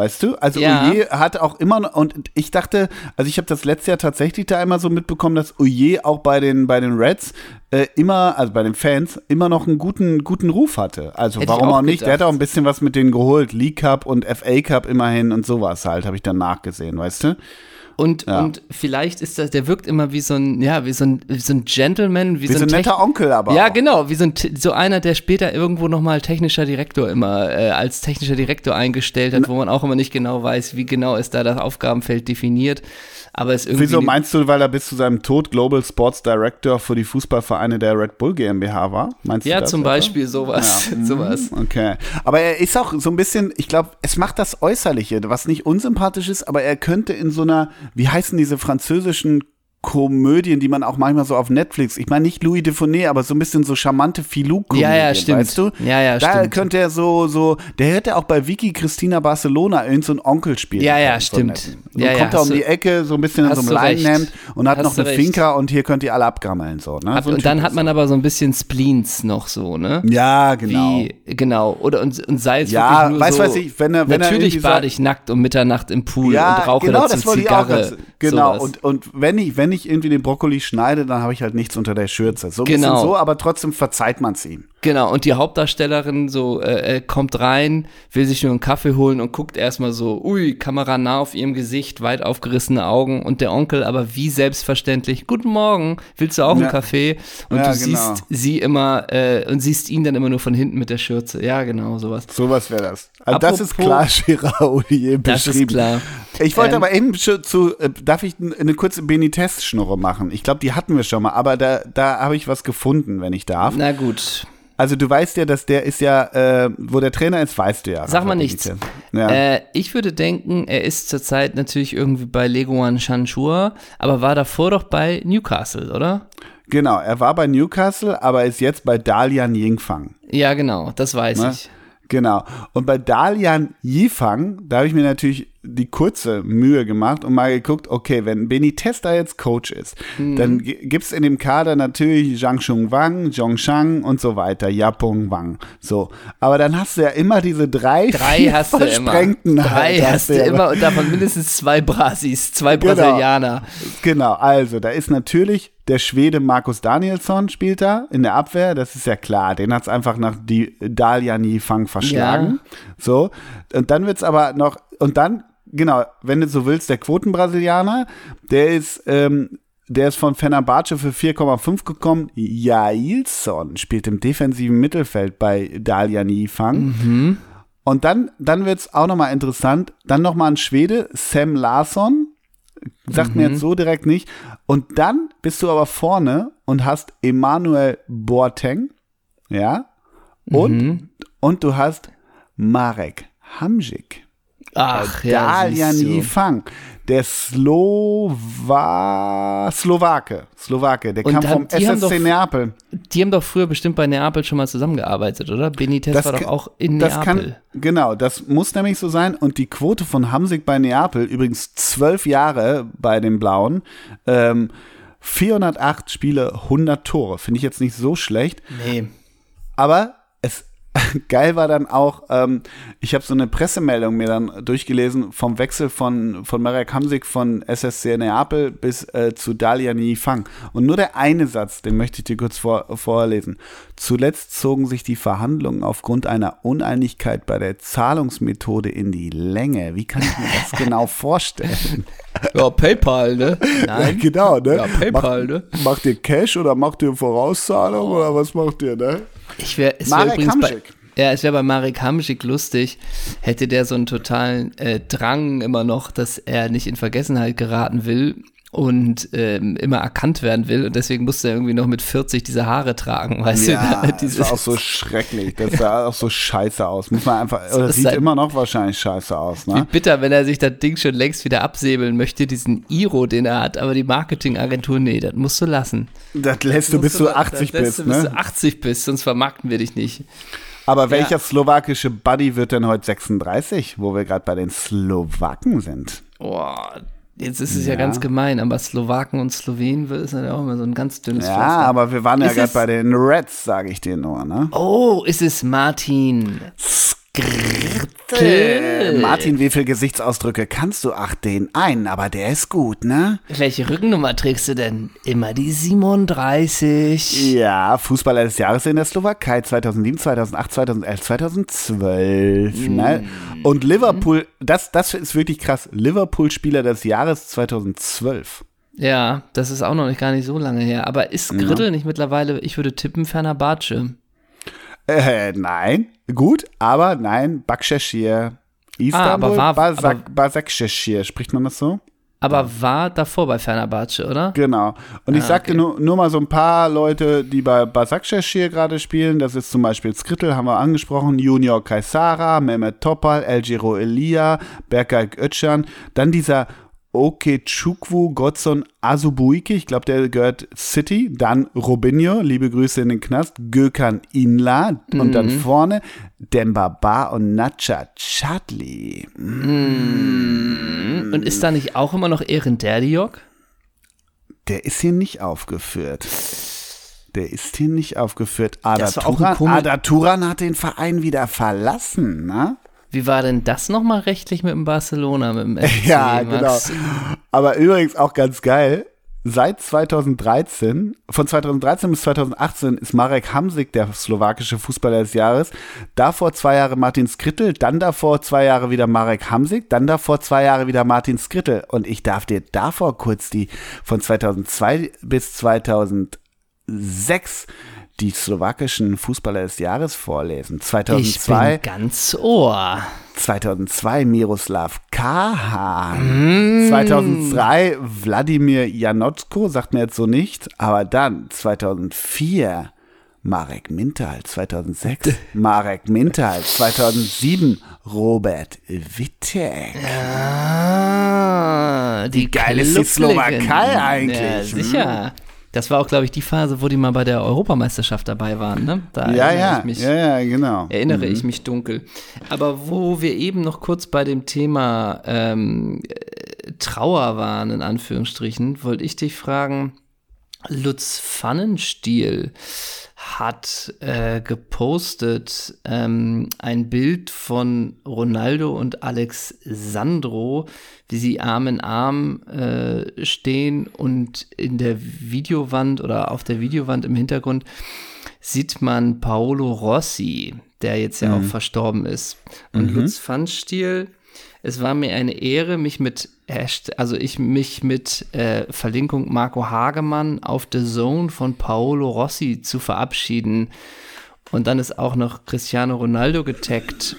Weißt du? Also ja. Oje hat auch immer noch, und ich dachte, also ich habe das letzte Jahr tatsächlich da einmal so mitbekommen, dass Oje auch bei den, bei den Reds äh, immer, also bei den Fans, immer noch einen guten, guten Ruf hatte. Also Hätte warum auch, auch nicht? Der hat auch ein bisschen was mit denen geholt. League Cup und FA Cup immerhin und sowas halt, habe ich dann nachgesehen, weißt du? Und, ja. und vielleicht ist das, der wirkt immer wie so ein, ja, wie so ein, wie so ein Gentleman, wie, wie so, ein, so ein netter Onkel aber. Ja, auch. genau, wie so, ein, so einer, der später irgendwo nochmal technischer Direktor immer, äh, als technischer Direktor eingestellt hat, wo man auch immer nicht genau weiß, wie genau ist da das Aufgabenfeld definiert aber es irgendwie. Wieso meinst du, weil er bis zu seinem Tod Global Sports Director für die Fußballvereine der Red Bull GmbH war? Meinst ja, du zum etwa? Beispiel sowas. Ja. sowas. Mhm, okay. Aber er ist auch so ein bisschen, ich glaube, es macht das Äußerliche, was nicht unsympathisch ist, aber er könnte in so einer, wie heißen diese französischen Komödien, die man auch manchmal so auf Netflix, ich meine nicht Louis de Funès, aber so ein bisschen so charmante Filou-Komödien, ja, ja, stimmt. weißt du? Ja, ja, da stimmt. könnte er so, so, der hätte auch bei Vicky Christina Barcelona irgend so ein Onkel spielen. Ja, ja, stimmt. So ja, kommt ja, er um die Ecke, so ein bisschen in so einem Leinenhemd und hat hast noch eine recht. Finca und hier könnt ihr alle abgammeln, so, ne? so und dann hat man aber so ein bisschen Spleens noch so, ne? Ja, genau. Wie, genau. Oder, und, und sei es ja, wirklich nur weiß, so, weiß ich, wenn er, wenn natürlich bade ich nackt um Mitternacht im Pool ja, und rauche genau, dazu das Zigarre. Auch genau, und, und wenn ich, wenn ich irgendwie den Brokkoli Brokkoli schneide, dann habe ich halt nichts unter der Schürze. So ein genau. bisschen so, aber trotzdem verzeiht man es ihm. Genau, und die Hauptdarstellerin so äh, äh, kommt rein, will sich nur einen Kaffee holen und guckt erstmal so, ui, Kamera nah auf ihrem Gesicht, weit aufgerissene Augen und der Onkel aber wie selbstverständlich, guten Morgen, willst du auch ja. einen Kaffee? Und ja, du genau. siehst sie immer äh, und siehst ihn dann immer nur von hinten mit der Schürze. Ja, genau, sowas. Sowas wäre das. Also das ist klar, Gérard beschrieben. Das ist klar. Ich wollte ähm, aber eben zu, äh, darf ich eine kurze Benitez-Schnurre machen? Ich glaube, die hatten wir schon mal, aber da, da habe ich was gefunden, wenn ich darf. Na gut. Also du weißt ja, dass der ist ja, äh, wo der Trainer ist, weißt du ja. Sag mal nichts. Ja. Äh, ich würde denken, er ist zurzeit natürlich irgendwie bei Leguan Shanshua, aber war davor doch bei Newcastle, oder? Genau, er war bei Newcastle, aber ist jetzt bei Dalian Yingfang. Ja, genau, das weiß ne? ich. Genau. Und bei Dalian Yifang, da habe ich mir natürlich die kurze Mühe gemacht und mal geguckt, okay, wenn Benitez da jetzt Coach ist, mhm. dann gibt es in dem Kader natürlich Zhang Shung Wang, Zhong Shang und so weiter, Yapong Wang. So. Aber dann hast du ja immer diese drei, drei hast du immer. Drei hast, hast du immer. immer und davon mindestens zwei Brasis, zwei genau. Brasilianer. Genau, also da ist natürlich der Schwede Markus Danielsson spielt da in der Abwehr, das ist ja klar. Den hat es einfach nach die Daliani Fang verschlagen. Ja. So. Und dann wird es aber noch, und dann, genau, wenn du so willst, der Quotenbrasilianer, der ist, ähm, der ist von Fenerbahce für 4,5 gekommen. Jailson spielt im defensiven Mittelfeld bei Daliani Fang. Mhm. Und dann, dann wird es auch nochmal interessant. Dann nochmal ein Schwede, Sam Larsson. Sagt mhm. mir jetzt so direkt nicht. Und dann bist du aber vorne und hast Emanuel Boateng. Ja. Und, mhm. und du hast Marek Hamzik. Ach, ja. Dalian Fang der Slova Slowake, Slowake, der und kam vom SSC doch, Neapel. Die haben doch früher bestimmt bei Neapel schon mal zusammengearbeitet, oder? Benitez das war doch auch in Neapel. Kann, genau, das muss nämlich so sein. Und die Quote von Hamsik bei Neapel, übrigens zwölf Jahre bei den Blauen, ähm, 408 Spiele, 100 Tore. Finde ich jetzt nicht so schlecht. Nee. Aber es geil war dann auch, ähm, ich habe so eine Pressemeldung mir dann durchgelesen vom Wechsel von, von Marek Hamsik von SSC Neapel bis äh, zu Dalian Fang. Und nur der eine Satz, den möchte ich dir kurz vor, vorlesen. Zuletzt zogen sich die Verhandlungen aufgrund einer Uneinigkeit bei der Zahlungsmethode in die Länge. Wie kann ich mir das genau vorstellen? Ja, PayPal, ne? Nein. Ja, genau, ne? Ja, PayPal, ne? Macht ihr Cash oder macht ihr Vorauszahlung oh. oder was macht ihr, ne? Ich wär, es Marek wär übrigens Hamsik. Bei, ja, es wäre bei Marek Hamsik lustig, hätte der so einen totalen äh, Drang immer noch, dass er nicht in Vergessenheit geraten will und ähm, immer erkannt werden will und deswegen musste er irgendwie noch mit 40 diese Haare tragen, weißt ja, du? Das sah auch so schrecklich, das sah auch so scheiße aus. Muss man einfach, oder sieht immer noch wahrscheinlich scheiße aus, ne? Wie bitter, wenn er sich das Ding schon längst wieder absäbeln möchte, diesen Iro, den er hat, aber die Marketingagentur, nee, das musst du lassen. Das lässt du bis du 80 bist, du, ne? Bis du 80 bist, sonst vermarkten wir dich nicht. Aber welcher ja. slowakische Buddy wird denn heute 36, wo wir gerade bei den Slowaken sind? Boah, Jetzt ist es ja. ja, ganz gemein, aber Slowaken und Slowenen ist ja auch immer so ein ganz dünnes Ja, Pflaster. aber wir waren ja gerade bei den Reds, sage ich dir nur, ne? Oh, ist es Martin? Skrtel. Martin, wie viele Gesichtsausdrücke kannst du? Ach, den einen, aber der ist gut, ne? Welche Rückennummer trägst du denn? Immer die 37. Ja, Fußballer des Jahres in der Slowakei 2007, 2008, 2011, 2012, mm. ne? Und Liverpool, das, das ist wirklich krass. Liverpool-Spieler des Jahres 2012. Ja, das ist auch noch nicht gar nicht so lange her. Aber ist Grittel ja. nicht mittlerweile, ich würde tippen, ferner Bartsche? Äh, nein, gut, aber nein, Bakshashir. Istanbul, ah, aber war, Basak, spricht man das so? Aber war davor bei Fenerbahce, oder? Genau. Und ich ah, sagte okay. nur, nur mal so ein paar Leute, die bei Basakshashir gerade spielen. Das ist zum Beispiel Skrittel, haben wir angesprochen, Junior Kaisara, Mehmet Topal, El Giro Elia, Berkay Özcan. Dann dieser Okechukwu Godson Azubuike, ich glaube, der gehört City, dann Robinho, liebe Grüße in den Knast, Gökhan Inla mhm. und dann mhm. vorne Demba Ba und Nacha Chadli. Mhm. Und ist da nicht auch immer noch Ehren Derdiok? Der ist hier nicht aufgeführt. Der ist hier nicht aufgeführt. Ada Turan, Ada Turan hat den Verein wieder verlassen, ne? Wie war denn das nochmal rechtlich mit dem Barcelona, mit dem FC, Ja, Max? genau. Aber übrigens auch ganz geil. Seit 2013, von 2013 bis 2018 ist Marek Hamsik der slowakische Fußballer des Jahres. Davor zwei Jahre Martin Skrittel, dann davor zwei Jahre wieder Marek Hamsik, dann davor zwei Jahre wieder Martin Skrittel. Und ich darf dir davor kurz die von 2002 bis 2006 die slowakischen Fußballer des Jahres vorlesen. 2002. Ich bin ganz Ohr. 2002 Miroslav Kaha. Mm. 2003 Wladimir Janotko, sagt mir jetzt so nicht. Aber dann 2004 Marek Mintal. 2006 Marek Mintal. 2007 Robert Wittek. Ja, die Wie geil ist die Slowakei eigentlich? Ja, sicher. Das war auch, glaube ich, die Phase, wo die mal bei der Europameisterschaft dabei waren. Ne? Da ja, ja, mich, ja, ja, genau. Erinnere mhm. ich mich dunkel. Aber wo wir eben noch kurz bei dem Thema ähm, Trauer waren, in Anführungsstrichen, wollte ich dich fragen, Lutz Pfannenstiel hat äh, gepostet ähm, ein Bild von Ronaldo und Alexandro, wie sie Arm in Arm äh, stehen und in der Videowand oder auf der Videowand im Hintergrund sieht man Paolo Rossi, der jetzt ja mhm. auch verstorben ist. Und mhm. Lutz Pfannstiel es war mir eine Ehre, mich mit also ich mich mit äh, Verlinkung Marco Hagemann auf The Zone von Paolo Rossi zu verabschieden. Und dann ist auch noch Cristiano Ronaldo getaggt.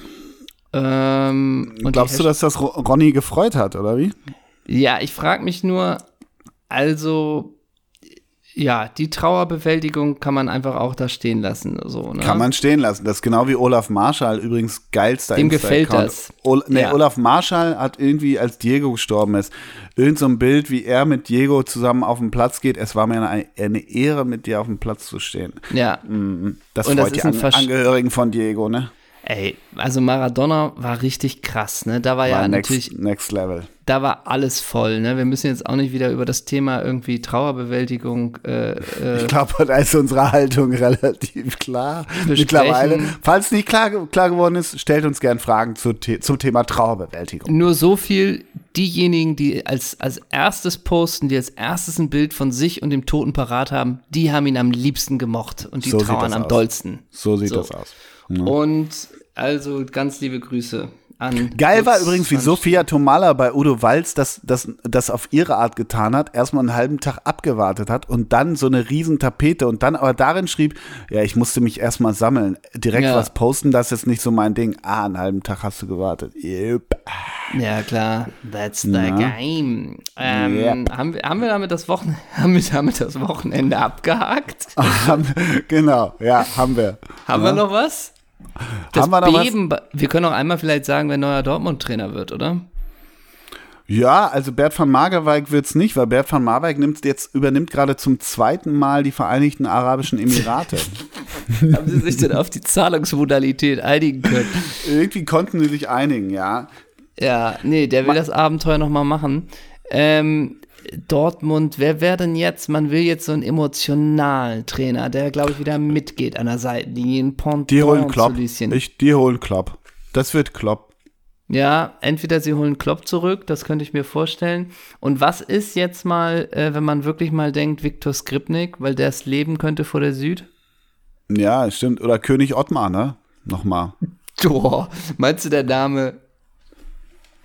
Ähm, Glaubst du, dass das Ronny gefreut hat, oder wie? Ja, ich frage mich nur, also ja, die Trauerbewältigung kann man einfach auch da stehen lassen. So, ne? Kann man stehen lassen. Das ist genau wie Olaf Marschall, übrigens geilster Dem gefällt das. Ol nee, ja. Olaf Marschall hat irgendwie, als Diego gestorben ist, irgend so ein Bild, wie er mit Diego zusammen auf den Platz geht. Es war mir eine, eine Ehre, mit dir auf dem Platz zu stehen. Ja. Mhm. Das Und freut das die An Angehörigen von Diego, ne? Ey, also Maradona war richtig krass, ne? Da war, war ja next, natürlich. Next Level. Da war alles voll, ne? Wir müssen jetzt auch nicht wieder über das Thema irgendwie Trauerbewältigung. Äh, äh, ich glaube, da ist unsere Haltung relativ klar. Mittlerweile. Falls nicht klar, klar geworden ist, stellt uns gern Fragen zu, zum Thema Trauerbewältigung. Nur so viel, diejenigen, die als, als erstes posten, die als erstes ein Bild von sich und dem Toten parat haben, die haben ihn am liebsten gemocht und die so trauern am aus. dollsten. So sieht so. das aus. Ne? Und also ganz liebe Grüße an. Geil war übrigens, wie Sophia Tomala bei Udo Walz das, das, das auf ihre Art getan hat, erstmal einen halben Tag abgewartet hat und dann so eine riesen Tapete und dann aber darin schrieb, ja, ich musste mich erstmal sammeln. Direkt ja. was posten, das ist nicht so mein Ding. Ah, einen halben Tag hast du gewartet. Yep. Ja, klar. That's the Na. game. Ähm, yep. haben, wir, haben wir damit das Wochenende, haben wir damit das Wochenende abgehakt? genau, ja, haben wir. Haben ja. wir noch was? Das Haben wir, Beben, wir können auch einmal vielleicht sagen, wer neuer Dortmund-Trainer wird, oder? Ja, also Bert van Marwijk wird es nicht, weil Bert van Marwijk nimmt jetzt, übernimmt gerade zum zweiten Mal die Vereinigten Arabischen Emirate. Haben Sie sich denn auf die Zahlungsmodalität einigen können? Irgendwie konnten sie sich einigen, ja. Ja, nee, der will Ma das Abenteuer nochmal machen. Ähm, Dortmund, wer wäre denn jetzt? Man will jetzt so einen emotionalen Trainer, der, glaube ich, wieder mitgeht an der Seitenlinie. Ein Pendant die holen Klopp. Ich, die holen Klopp. Das wird Klopp. Ja, entweder sie holen Klopp zurück, das könnte ich mir vorstellen. Und was ist jetzt mal, äh, wenn man wirklich mal denkt, Viktor Skripnik, weil der es leben könnte vor der Süd? Ja, stimmt. Oder König Ottmar, ne? Nochmal. Boah, meinst du, der Name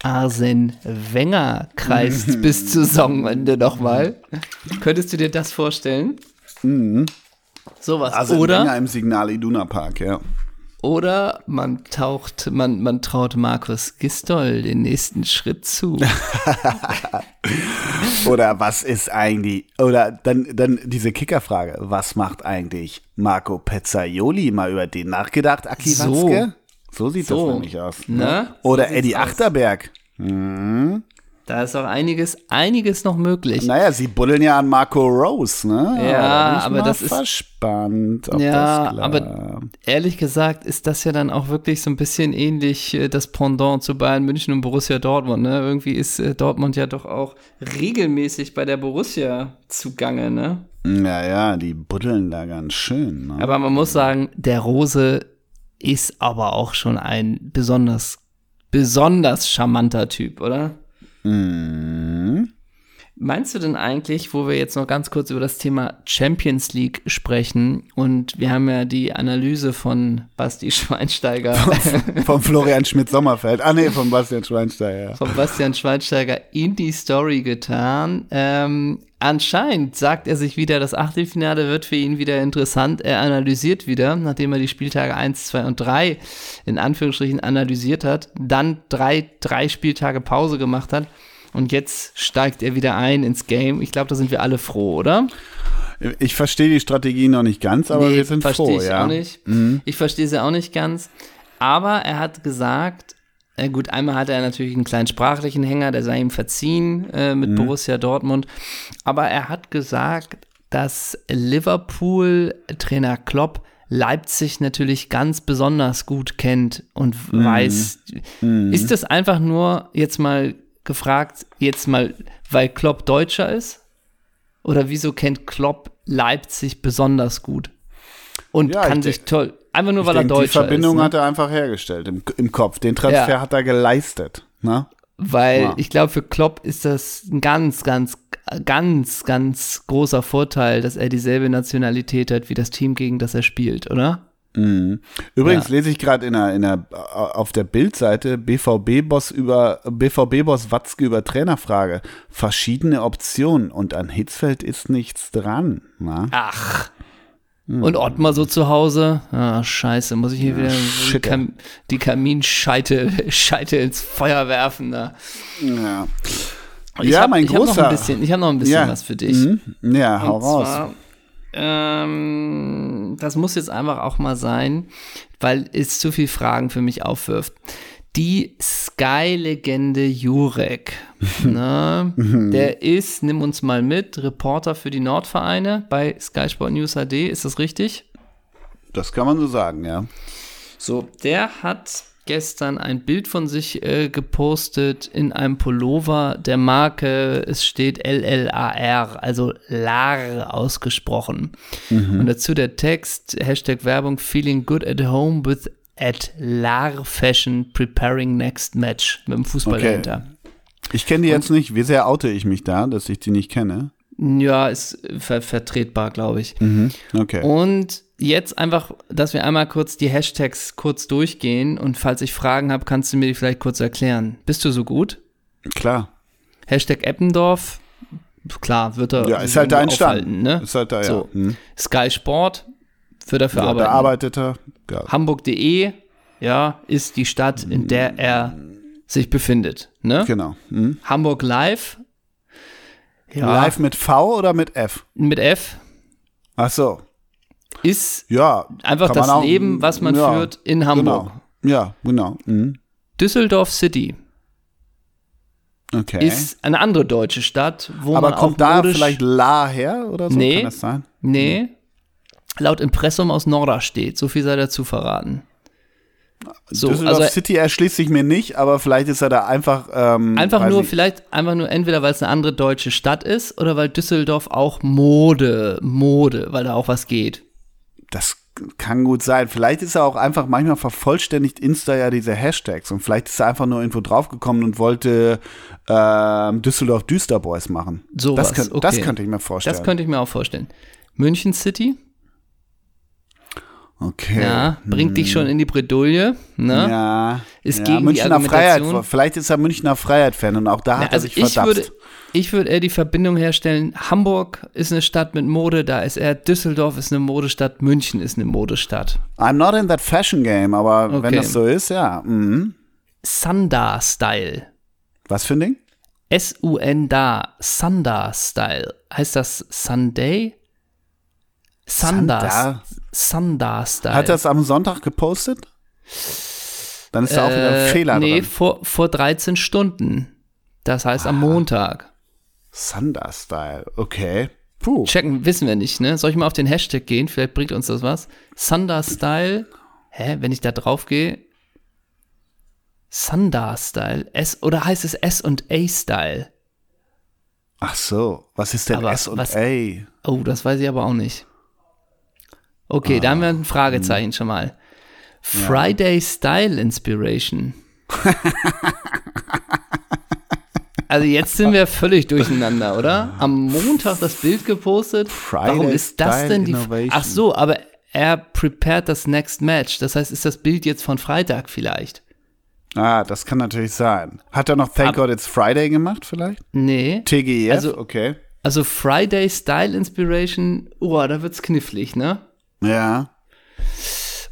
Arsen Wenger kreist bis zur Saisonende nochmal. Könntest du dir das vorstellen? Mhm. Sowas. Arsen oder, Wenger im Signal Iduna Park, ja. Oder man taucht, man, man traut Markus Gistol den nächsten Schritt zu. oder was ist eigentlich, oder dann, dann diese Kickerfrage, was macht eigentlich Marco Pezzaioli mal über den nachgedacht, Aki so. Watzke? So sieht so, das nämlich aus. Ne? ne? Oder so Eddie Achterberg. Mhm. Da ist auch einiges, einiges noch möglich. Naja, sie buddeln ja an Marco Rose, ne? Ja, aber das ist verspannt. ja, aber ehrlich gesagt ist das ja dann auch wirklich so ein bisschen ähnlich äh, das Pendant zu Bayern München und Borussia Dortmund. Ne? Irgendwie ist äh, Dortmund ja doch auch regelmäßig bei der Borussia zugange, ne? Ja, ja, die buddeln da ganz schön. Ne? Aber man muss sagen, der Rose ist aber auch schon ein besonders, besonders charmanter Typ, oder? Mhm. Meinst du denn eigentlich, wo wir jetzt noch ganz kurz über das Thema Champions League sprechen und wir haben ja die Analyse von Basti Schweinsteiger. Von, von Florian Schmidt-Sommerfeld. Ah nee, von Bastian Schweinsteiger. Von Bastian Schweinsteiger in die Story getan. Ähm, anscheinend sagt er sich wieder, das Achtelfinale wird für ihn wieder interessant. Er analysiert wieder, nachdem er die Spieltage 1, 2 und 3 in Anführungsstrichen analysiert hat, dann drei, drei Spieltage Pause gemacht hat und jetzt steigt er wieder ein ins Game. Ich glaube, da sind wir alle froh, oder? Ich verstehe die Strategie noch nicht ganz, aber nee, wir sind froh, ich ja. Auch nicht. Mhm. Ich verstehe sie auch nicht ganz. Aber er hat gesagt, gut, einmal hatte er natürlich einen kleinen sprachlichen Hänger, der sei ihm verziehen äh, mit mhm. Borussia Dortmund. Aber er hat gesagt, dass Liverpool-Trainer Klopp Leipzig natürlich ganz besonders gut kennt und mm. weiß. Mm. Ist das einfach nur jetzt mal gefragt, jetzt mal, weil Klopp Deutscher ist? Oder wieso kennt Klopp Leipzig besonders gut? Und ja, kann sich toll, einfach nur weil er Deutscher ist. Die Verbindung ist, ne? hat er einfach hergestellt im, im Kopf. Den Transfer ja. hat er geleistet. Ne? Weil ja. ich glaube, für Klopp ist das ein ganz, ganz, ganz, ganz großer Vorteil, dass er dieselbe Nationalität hat wie das Team, gegen das er spielt, oder? Mhm. Übrigens ja. lese ich gerade in der, in der, auf der Bildseite BVB-Boss über BVB-Boss Watzke über Trainerfrage. Verschiedene Optionen und an Hitzfeld ist nichts dran. Na? Ach. Hm. Und Ottmar so zu Hause. Ah, scheiße, muss ich hier wieder die, Kam die Kaminscheite Scheite ins Feuer werfen. Da. Ja. Ich ja, hab, mein ich großer. Hab bisschen, ich habe noch ein bisschen ja. was für dich. Mhm. Ja, hau raus. Zwar, ähm, das muss jetzt einfach auch mal sein, weil es zu viele Fragen für mich aufwirft. Die Sky-Legende Jurek, ne, der ist, nimm uns mal mit, Reporter für die Nordvereine bei Sky Sport News HD, ist das richtig? Das kann man so sagen, ja. So, der hat gestern ein Bild von sich äh, gepostet in einem Pullover der Marke, es steht LLAR, also LAR ausgesprochen. Mhm. Und dazu der Text, Hashtag Werbung, Feeling good at home with at LAR Fashion preparing next match mit dem Fußball okay. dahinter. Ich kenne die jetzt nicht. Wie sehr oute ich mich da, dass ich die nicht kenne? Ja, ist ver vertretbar, glaube ich. Mhm, okay. Und jetzt einfach, dass wir einmal kurz die Hashtags kurz durchgehen und falls ich Fragen habe, kannst du mir die vielleicht kurz erklären. Bist du so gut? Klar. Hashtag Eppendorf, klar, wird er. Ja, ist halt dein Stand. Ne? Ist halt da, ja. So. Hm. Sky Sport, wird dafür ja, arbeiten. Da arbeitet er. Ja. Hamburg.de, ja, ist die Stadt, in der er sich befindet. Ne? Genau. Hm. Hamburg Live. Ja. Live mit V oder mit F? Mit F. Ach so ist ja, einfach das auch, Leben, was man ja, führt in Hamburg. Genau. Ja, genau. Mhm. Düsseldorf City. Okay. Ist eine andere deutsche Stadt, wo Aber man kommt da vielleicht La her oder so? Nee, Kann das sein? Nee. Laut Impressum aus steht. So viel sei dazu verraten. So, Düsseldorf also, City erschließt sich mir nicht, aber vielleicht ist er da einfach. Ähm, einfach nur, vielleicht einfach nur entweder, weil es eine andere deutsche Stadt ist oder weil Düsseldorf auch Mode, Mode, weil da auch was geht das kann gut sein. Vielleicht ist er auch einfach, manchmal vervollständigt Insta ja diese Hashtags und vielleicht ist er einfach nur irgendwo draufgekommen und wollte ähm, Düsseldorf Düsterboys machen. So das, könnt, okay. das könnte ich mir vorstellen. Das könnte ich mir auch vorstellen. München City? Okay. Ja, bringt hm. dich schon in die Bredouille. Ne? Ja. Ist ja, gegen Münchner die Freiheit. Vielleicht ist er Münchner Freiheit-Fan und auch da ja, hat er also sich ich Würde, ich würde eher die Verbindung herstellen, Hamburg ist eine Stadt mit Mode, da ist er, Düsseldorf ist eine Modestadt, München ist eine Modestadt. I'm not in that fashion game, aber okay. wenn das so ist, ja. Mhm. Sundar-Style. Was für ein Ding? S-U-N-Da, Sundar-Style. Heißt das Sunday? Sundar. Sundar-Style. Hat er es am Sonntag gepostet? Dann ist da auch wieder ein äh, Fehler nee, drin. Nee, vor, vor 13 Stunden. Das heißt am Montag. Sunder-Style, okay. Puh. Checken, wissen wir nicht, ne? Soll ich mal auf den Hashtag gehen? Vielleicht bringt uns das was. Sunder-Style. Hä, wenn ich da drauf gehe. Sunder-Style. S, oder heißt es S und A-Style? Ach so, was ist denn aber S und was, A? Oh, das weiß ich aber auch nicht. Okay, ah. da haben wir ein Fragezeichen hm. schon mal. Friday ja. Style Inspiration. Also jetzt sind wir völlig durcheinander, oder? Am Montag das Bild gepostet. Friday Warum ist das Style denn die? Innovation. Ach so, aber er prepared das Next Match. Das heißt, ist das Bild jetzt von Freitag vielleicht? Ah, das kann natürlich sein. Hat er noch Thank Ab God It's Friday gemacht vielleicht? Nee. TGF, also, okay. Also Friday Style Inspiration, oh, da wird's knifflig, ne? Ja.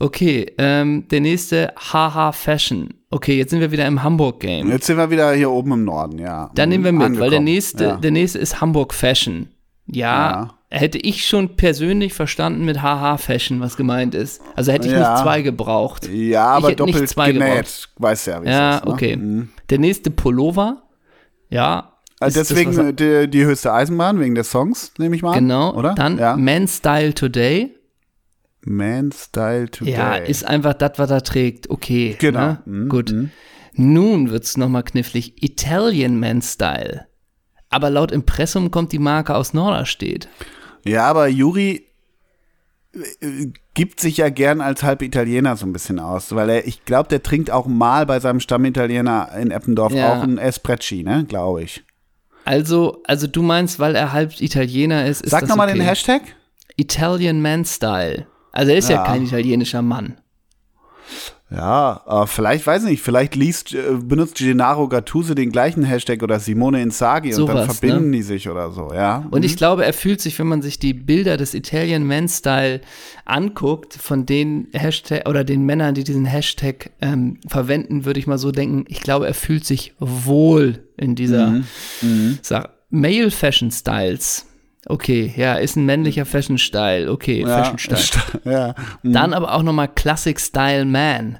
Okay, ähm, der nächste Haha Fashion. Okay, jetzt sind wir wieder im Hamburg-Game. Jetzt sind wir wieder hier oben im Norden, ja. Dann nehmen wir mit, Angekommen. weil der nächste, ja. der nächste ist Hamburg Fashion. Ja, ja, hätte ich schon persönlich verstanden mit Haha Fashion, was gemeint ist. Also hätte ich ja. nicht zwei gebraucht. Ja, aber doppelt zwei genäht, gebraucht. weiß ja, wie Ja, ist, ne? okay. Mhm. Der nächste Pullover, ja. Also deswegen das, die, die, höchste Eisenbahn, wegen des Songs, nehme ich mal Genau, oder? Dann ja. Man Style Today. Man Style Today. Ja, ist einfach das, was er trägt. Okay. Genau. Ne? Mhm. Gut. Mhm. Nun wird es nochmal knifflig. Italian Man Style. Aber laut Impressum kommt die Marke aus Norderstedt. Ja, aber Juri äh, gibt sich ja gern als halb Italiener so ein bisschen aus, weil er, ich glaube, der trinkt auch mal bei seinem Stammitaliener in Eppendorf ja. auch ein Espressci, ne, glaube ich. Also, also du meinst, weil er halb Italiener ist, ist Sag nochmal okay. den Hashtag. Italian Man Style. Also er ist ja, ja kein italienischer Mann. Ja, äh, vielleicht, weiß nicht, vielleicht liest, äh, benutzt Gennaro Gattuso den gleichen Hashtag oder Simone Inzaghi so und dann was, verbinden ne? die sich oder so, ja. Und mhm. ich glaube, er fühlt sich, wenn man sich die Bilder des Italian Man Style anguckt, von den Hashtag oder den Männern, die diesen Hashtag ähm, verwenden, würde ich mal so denken, ich glaube, er fühlt sich wohl in dieser mhm. Mhm. Sache. Male Fashion Styles. Okay, ja, ist ein männlicher Fashion Style. Okay, ja, Fashion Style. Ja. Mhm. Dann aber auch nochmal Classic Style Man.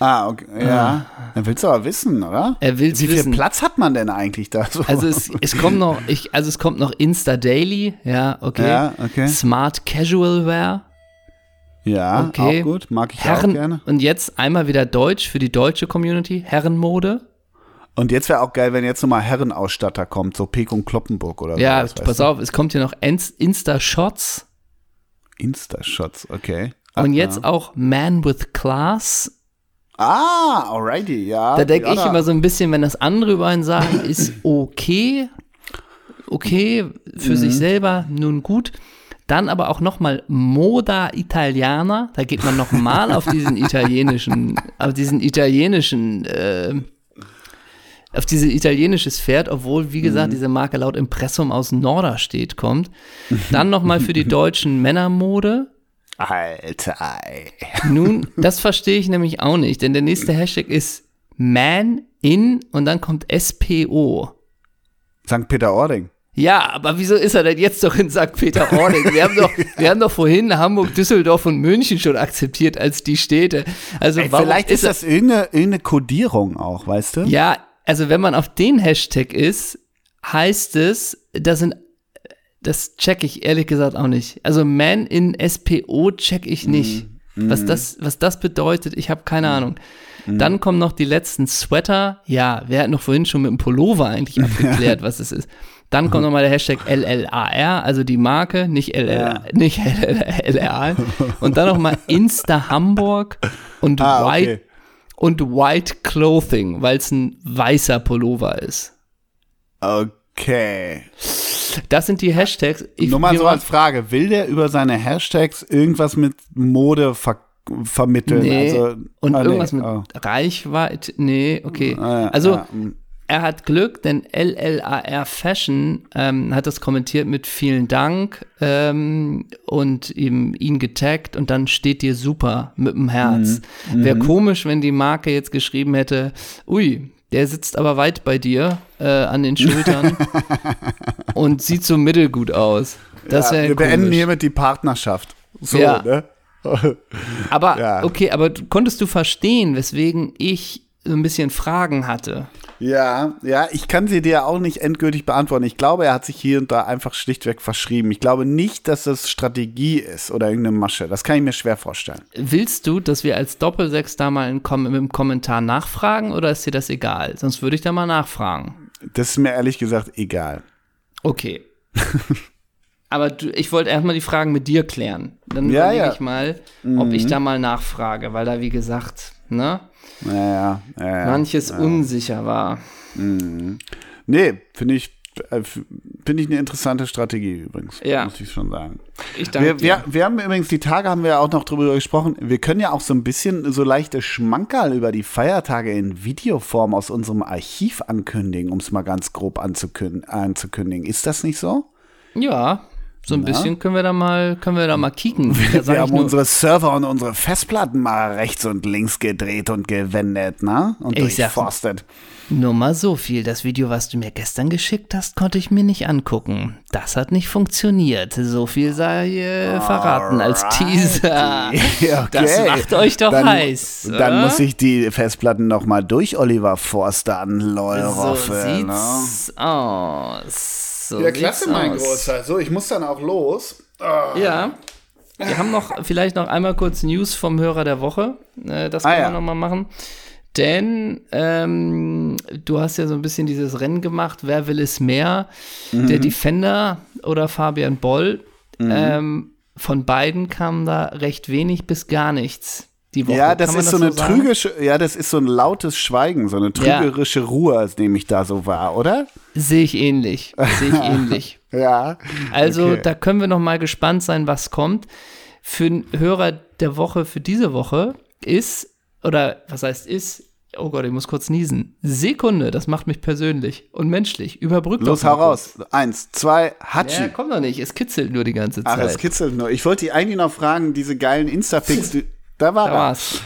Ah, okay, ja. Ah. Dann willst du aber wissen, oder? Er will Wie viel Platz hat man denn eigentlich da? So? Also es, es kommt noch, ich, also es kommt noch Insta Daily, ja, okay. Ja, okay. Smart Casual Wear. Ja, okay. auch gut, mag ich Herren, auch gerne. Und jetzt einmal wieder Deutsch für die deutsche Community, Herrenmode. Und jetzt wäre auch geil, wenn jetzt nochmal Herrenausstatter kommt, so Peek und Kloppenburg oder so. Ja, pass auf, es kommt hier noch Insta-Shots. Insta-Shots, okay. und jetzt auch Man with Class. Ah, alrighty, ja. Da denke ja, ich da. immer so ein bisschen, wenn das andere über einen sagen, ist okay, okay, für mhm. sich selber, nun gut. Dann aber auch nochmal Moda Italiana, da geht man nochmal auf diesen italienischen, auf diesen italienischen, äh, auf dieses italienisches Pferd, obwohl, wie gesagt, mhm. diese Marke laut Impressum aus Norderstedt kommt. Dann nochmal für die deutschen Männermode, Alter, ey. Nun, das verstehe ich nämlich auch nicht, denn der nächste Hashtag ist Man in und dann kommt SPO. St. Peter-Ording. Ja, aber wieso ist er denn jetzt doch in St. Peter-Ording? Wir haben doch, wir haben doch vorhin Hamburg, Düsseldorf und München schon akzeptiert als die Städte. Also Ey, vielleicht ist, ist das irgendeine, irgendeine Kodierung auch, weißt du? Ja, also wenn man auf den Hashtag ist, heißt es, da sind das check ich ehrlich gesagt auch nicht. Also Man in SPO check ich nicht. Mm. Was, das, was das bedeutet, ich habe keine mm. Ahnung. Mm. Dann kommen noch die letzten Sweater. Ja, wir hatten noch vorhin schon mit dem Pullover eigentlich abgeklärt, was es ist. Dann kommt nochmal der Hashtag LLAR, also die Marke, nicht LL, ja. nicht LLAR. Und dann nochmal Insta Hamburg und ah, White okay. Und White Clothing, weil es ein weißer Pullover ist. Okay. Das sind die Hashtags. Ich, Nur mal so als Frage, will der über seine Hashtags irgendwas mit Mode ver vermitteln? Nee. Also, und ah, irgendwas nee. mit oh. Reichweite? Nee, okay. Ah, also ja. Er hat Glück, denn LLAR Fashion ähm, hat das kommentiert mit vielen Dank ähm, und ihm ihn getaggt und dann steht dir super mit dem Herz. Mhm. Wäre mhm. komisch, wenn die Marke jetzt geschrieben hätte, ui, der sitzt aber weit bei dir äh, an den Schultern und sieht so mittelgut aus. Das ja, wir komisch. beenden hiermit die Partnerschaft. So, ja. ne? aber, ja. okay, aber konntest du verstehen, weswegen ich so ein bisschen Fragen hatte? Ja, ja, ich kann sie dir auch nicht endgültig beantworten. Ich glaube, er hat sich hier und da einfach schlichtweg verschrieben. Ich glaube nicht, dass das Strategie ist oder irgendeine Masche. Das kann ich mir schwer vorstellen. Willst du, dass wir als Doppelsechs da mal im Kommentar nachfragen oder ist dir das egal? Sonst würde ich da mal nachfragen. Das ist mir ehrlich gesagt egal. Okay. Aber du, ich wollte erstmal die Fragen mit dir klären. Dann ja, überlege ja. ich mal, ob mhm. ich da mal nachfrage, weil da, wie gesagt, ne? Ja, ja, manches unsicher war. Mhm. Nee, finde ich, äh, finde ich eine interessante Strategie übrigens, ja. muss ich schon sagen. Ich danke wir, wir, wir, haben übrigens, die Tage haben wir auch noch drüber gesprochen, wir können ja auch so ein bisschen so leichte Schmankerl über die Feiertage in Videoform aus unserem Archiv ankündigen, um es mal ganz grob anzukündigen. Ist das nicht so? Ja, So ein Na? bisschen können wir da mal, können wir da mal kicken. Da wir haben unsere Server und unsere Festplatten mal rechts und links gedreht und gewendet, ne? Und durchforstet. Nur mal so viel. Das Video, was du mir gestern geschickt hast, konnte ich mir nicht angucken. Das hat nicht funktioniert. So viel sei äh, verraten als Teaser. Okay. Das macht euch doch dann, heiß. Dann oder? muss ich die Festplatten noch mal durch Oliver Forster anleuroffen. So sieht's ne? aus. So ja, klasse, mein aus. Großer. So, ich muss dann auch los. Oh. Ja. Wir haben noch vielleicht noch einmal kurz News vom Hörer der Woche. Äh, das ah, können ah, ja. wir noch mal machen. Denn ähm, du hast ja so ein bisschen dieses Rennen gemacht, wer will es mehr? Mhm. Der Defender oder Fabian Boll? Mhm. Ähm, von beiden kam da recht wenig bis gar nichts. Die Woche. Ja, das ist das so eine so trügerische, ja, das ist so ein lautes Schweigen, so eine trügerische ja. Ruhe, als dem ich da so war, oder? Sehe ich ähnlich. Sehe ich ähnlich. ja. Also okay. da können wir noch mal gespannt sein, was kommt. Für den Hörer der Woche, für diese Woche ist oder was heißt ist, oh Gott, ich muss kurz niesen. Sekunde, das macht mich persönlich und menschlich. Überbrückt Los, hau raus. Eins, zwei, Hatschi. Ja, komm doch nicht, es kitzelt nur die ganze Zeit. Ach, es kitzelt nur. Ich wollte dich eigentlich noch fragen, diese geilen Insta-Pics, da war da war's.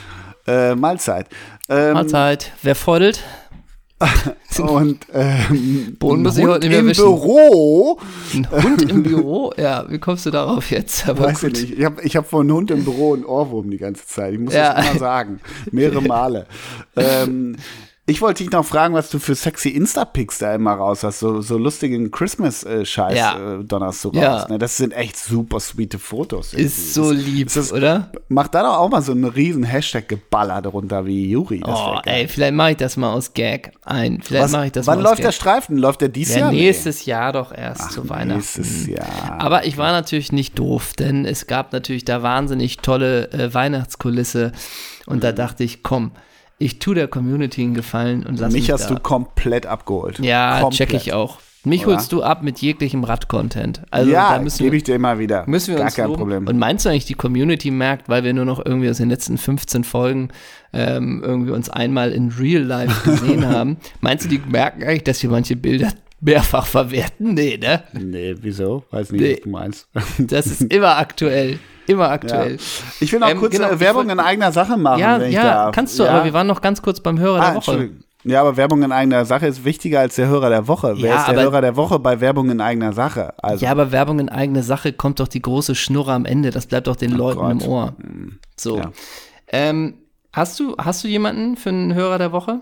Äh, Mahlzeit. Ähm, Mahlzeit. Wer feudelt? und ähm, Boden muss ich heute nicht mehr im wischen. Büro. Ein Hund im Büro? Ja, wie kommst du darauf jetzt? Aber Weiß gut. ich nicht. Ich habe ich hab vor einem Hund im Büro einen Ohrwurm die ganze Zeit. Ich muss ja. das immer sagen. Mehrere Male. ähm, ich wollte dich noch fragen, was du für sexy Insta-Pics da immer raus hast. So, so lustigen Christmas-Scheiß ja. äh, donnerst du raus. Ja. Ne? Das sind echt super sweete Fotos. Irgendwie. Ist so lieb, das, oder? Mach da doch auch mal so einen riesen Hashtag-Geballer drunter wie Juri. oh, ey, vielleicht mache ich das mal aus Gag ein. Vielleicht mache ich das Wann mal läuft der Streifen? Läuft der dieses ja, Jahr? nächstes nee. Jahr doch erst Ach, zu Weihnachten. Nächstes Jahr. Aber ich war natürlich nicht doof, denn es gab natürlich da wahnsinnig tolle äh, Weihnachtskulisse. Und mhm. da dachte ich, komm, ich tue der Community einen Gefallen und lass mich. Mich hast da. du komplett abgeholt. Ja, komplett. check ich auch. Mich Oder? holst du ab mit jeglichem Rad-Content. Also, ja, gebe ich dir immer wieder. Müssen wir Gar uns kein loben. Problem. Und meinst du eigentlich, die Community merkt, weil wir nur noch irgendwie aus den letzten 15 Folgen ähm, irgendwie uns einmal in Real Life gesehen haben, meinst du, die merken eigentlich, dass wir manche Bilder mehrfach verwerten? Nee, ne? Nee, wieso? Weiß nicht, nee. was du meinst. Das ist immer aktuell. Immer aktuell. Ja. Ich will noch ähm, kurz genau, Werbung in eigener Sache machen. Ja, ja, kannst du, ja. aber wir waren noch ganz kurz beim Hörer ah, der Woche. Ja, aber Werbung in eigener Sache ist wichtiger als der Hörer der Woche. Ja, Wer ist der Hörer der Woche bei Werbung in eigener Sache? Also. Ja, aber Werbung in eigener Sache kommt doch die große Schnurre am Ende. Das bleibt doch den oh Leuten Gott. im Ohr. Hm. So. Ja. Ähm, hast, du, hast du jemanden für einen Hörer der Woche?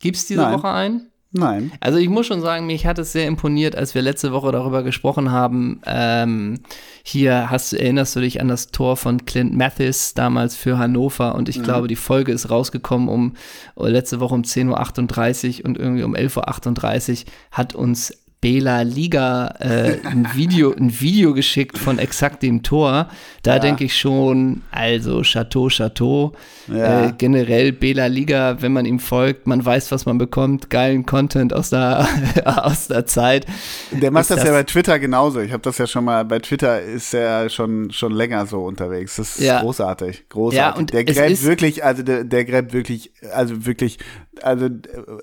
Gibst diese Nein. Woche ein? Nein. Also ich muss schon sagen, mich hat es sehr imponiert, als wir letzte Woche darüber gesprochen haben. Ähm, hier hast, erinnerst du dich an das Tor von Clint Mathis damals für Hannover und ich mhm. glaube, die Folge ist rausgekommen um letzte Woche um 10.38 Uhr und irgendwie um 11.38 Uhr hat uns Bela Liga äh, ein, Video, ein Video geschickt von exakt dem Tor. Da ja. denke ich schon, also Chateau, Chateau. Ja. Äh, generell Bela Liga, wenn man ihm folgt, man weiß, was man bekommt. Geilen Content aus der, aus der Zeit. Der macht das, das, ja bei Twitter genauso. Ich habe das ja schon mal, bei Twitter ist er schon, schon länger so unterwegs. Das ist ja. großartig. Großartig. Ja, und der gräbt wirklich, also der, der gräbt wirklich, also wirklich, also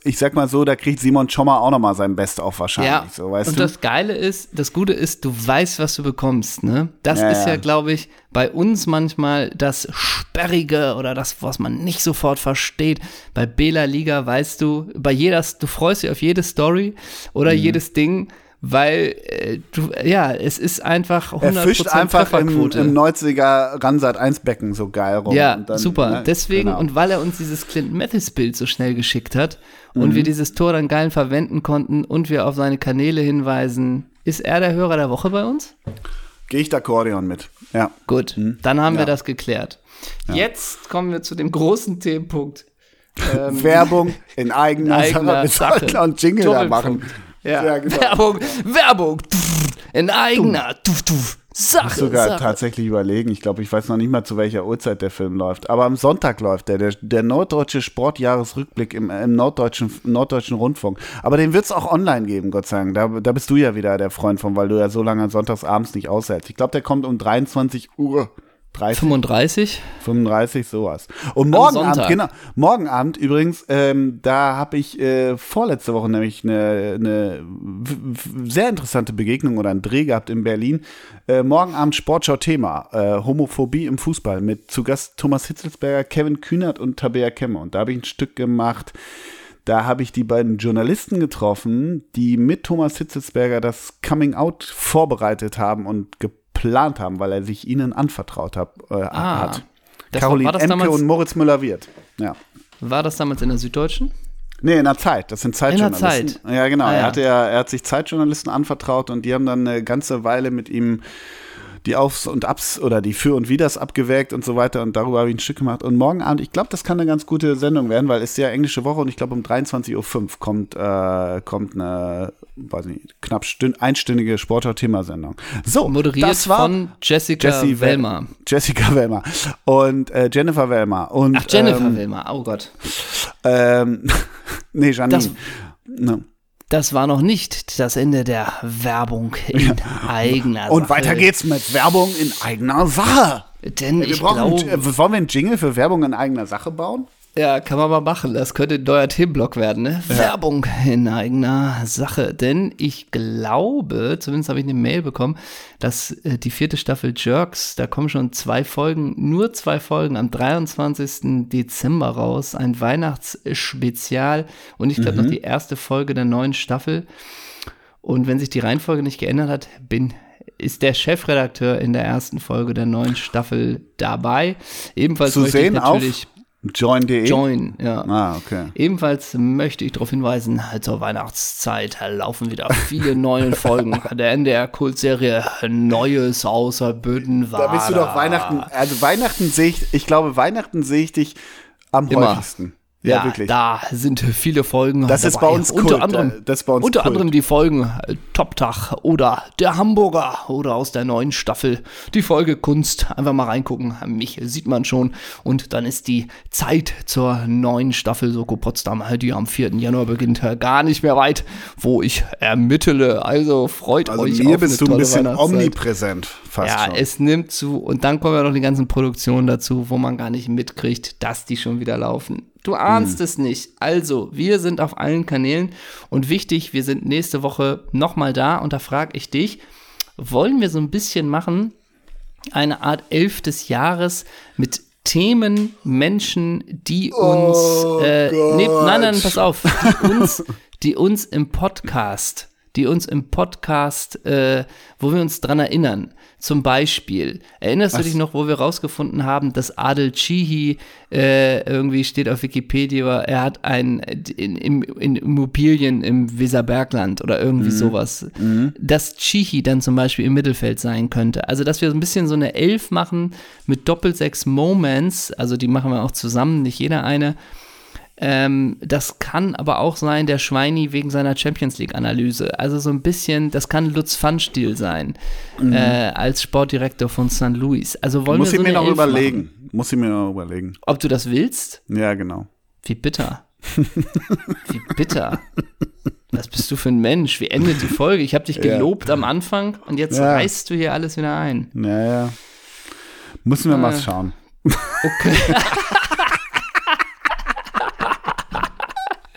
ich sag mal so, da kriegt Simon Schommer auch nochmal sein Best-of wahrscheinlich. Ja, so, weißt und du? das Geile ist, das Gute ist, du weißt, was du bekommst, ne? Das ja, ist ja, ja glaube ich, bei uns manchmal das Sperrige oder das, was man nicht sofort versteht. Bei Bela Liga weißt du, bei jeder, du freust dich auf jede Story oder mhm. jedes Ding, weil äh, du, ja, es ist einfach 100% er fischt einfach im, im 90er Ransat 1 Becken so geil rum. Ja, dann, super. Ne, Deswegen genau. und weil er uns dieses Clinton Mathis Bild so schnell geschickt hat und mhm. wir dieses Tor dann geil verwenden konnten und wir auf seine Kanäle hinweisen, ist er der Hörer der Woche bei uns? Gehe ich der Akkordeon mit. Ja. Gut, mhm. dann haben ja. wir das geklärt. Ja. Jetzt kommen wir zu dem großen Themenpunkt. Ähm, Werbung in eigener, eigener Sache. Sache. Und Jingle da machen. Ja. ja genau. Werbung, Werbung, in eigener tuff, tuff, Sache. Ich muss sogar Sache. tatsächlich überlegen. Ich glaube, ich weiß noch nicht mal, zu welcher Uhrzeit der Film läuft. Aber am Sonntag läuft der, der, der norddeutsche Sportjahresrückblick im, im norddeutschen, norddeutschen Rundfunk. Aber den wird es auch online geben, Gott sei Dank. Da, da bist du ja wieder der Freund von, weil du ja so lange sonntags abends nicht aushältst. Ich glaube, der kommt um 23 Uhr 30? 35. 35, sowas. Und morgen Abend, genau, morgen Abend übrigens, ähm, da habe ich äh, vorletzte Woche nämlich eine, eine sehr interessante Begegnung oder einen Dreh gehabt in Berlin. Äh, morgen Abend Sportschau-Thema, äh, Homophobie im Fußball mit zu Gast Thomas Hitzelsberger, Kevin Kühnert und Tabea Kemme. Und da habe ich ein Stück gemacht, da habe ich die beiden Journalisten getroffen, die mit Thomas Hitzelsberger das Coming Out vorbereitet haben und geplant geplant haben, weil er sich ihnen anvertraut hat. Äh, ah, hat. Caroline war, Emke und Moritz Müller-Wirth. Ja. War das damals in der Süddeutschen? Nee, in der Zeit. Das sind Zeitjournalisten. In der Zeit. Ja, genau. Ah, ja. Er, hatte ja, er hat sich Zeitjournalisten anvertraut und die haben dann eine ganze Weile mit ihm die Aufs und Abs oder die Für und Widers abgewägt und so weiter und darüber habe ich ein Stück gemacht. Und morgen Abend, ich glaube, das kann eine ganz gute Sendung werden, weil es ist ja englische Woche und ich glaube um 23.05 Uhr kommt, äh, kommt eine, weiß nicht, knapp einstündige Sporthaut-Thema-Sendung. So, moderiert das war von Jessica Jessie Wellmer. Jessica Wellmer und äh, Jennifer Wellmer. Und, Ach, Jennifer ähm, Wellmer, oh Gott. Ähm, nee, Janine. Das, no. Das war noch nicht das Ende der Werbung in eigener Sache. Und weiter geht's mit Werbung in eigener Sache. Denn wir ich glaube, äh, wollen wir einen Jingle für Werbung in eigener Sache bauen? Ja, kann man mal machen. Das könnte ein neuer Themenblock werden, ne? Ja. Werbung in eigener Sache. Denn ich glaube, zumindest habe ich eine Mail bekommen, dass äh, die vierte Staffel Jerks, da kommen schon zwei Folgen, nur zwei Folgen am 23. Dezember raus. Ein Weihnachtsspezial und ich glaube mhm. noch die erste Folge der neuen Staffel. Und wenn sich die Reihenfolge nicht geändert hat, bin ist der Chefredakteur in der ersten Folge der neuen Staffel dabei. Ebenfalls zu sehen natürlich auf Join.de? Join, ja. Ah, okay. Ebenfalls möchte ich darauf hinweisen, zur Weihnachtszeit laufen wieder viele neue Folgen der NDR-Kultserie Neues außer Bödenwara. Da bist du doch Weihnachten, also Weihnachten sehe ich, ich glaube, Weihnachten sehe ich dich am Immer. häufigsten. Ja, ja, wirklich. Da sind viele Folgen. Das dabei. ist bei uns Kult. Unter anderem, das ist bei uns unter Kult. anderem die Folgen äh, Top-Tag oder Der Hamburger oder aus der neuen Staffel die Folge Kunst. Einfach mal reingucken. Mich sieht man schon. Und dann ist die Zeit zur neuen Staffel Soko Potsdam, die am 4. Januar beginnt, gar nicht mehr weit, wo ich ermittele. Also freut also euch mir auf bist du ein bisschen omnipräsent. Fast ja, schon. es nimmt zu. Und dann kommen ja noch die ganzen Produktionen dazu, wo man gar nicht mitkriegt, dass die schon wieder laufen. Du ahnst hm. es nicht. Also, wir sind auf allen Kanälen und wichtig, wir sind nächste Woche nochmal da und da frage ich dich, wollen wir so ein bisschen machen, eine Art Elf des Jahres mit Themen, Menschen, die uns, oh äh, nee, nein, nein, pass auf, die uns, die uns im Podcast, die uns im Podcast, äh, wo wir uns dran erinnern. Zum Beispiel, erinnerst Was? du dich noch, wo wir rausgefunden haben, dass Adel Chihi äh, irgendwie steht auf Wikipedia, er hat ein in, in, in Immobilien im Weserbergland oder irgendwie mhm. sowas, mhm. dass Chihi dann zum Beispiel im Mittelfeld sein könnte. Also, dass wir so ein bisschen so eine Elf machen mit Doppelsechs Moments, also die machen wir auch zusammen, nicht jeder eine. Ähm, das kann aber auch sein, der Schweini wegen seiner Champions League-Analyse. Also so ein bisschen, das kann Lutz Pfannstiel sein, mhm. äh, als Sportdirektor von St. Louis. Also wollen Muss wir so ich mir noch Elf überlegen. Machen? Muss ich mir noch überlegen. Ob du das willst? Ja, genau. Wie bitter. Wie bitter. Was bist du für ein Mensch? Wie endet die Folge? Ich habe dich gelobt ja. am Anfang und jetzt ja. reißt du hier alles wieder ein. Naja. Müssen wir äh, mal schauen. Okay.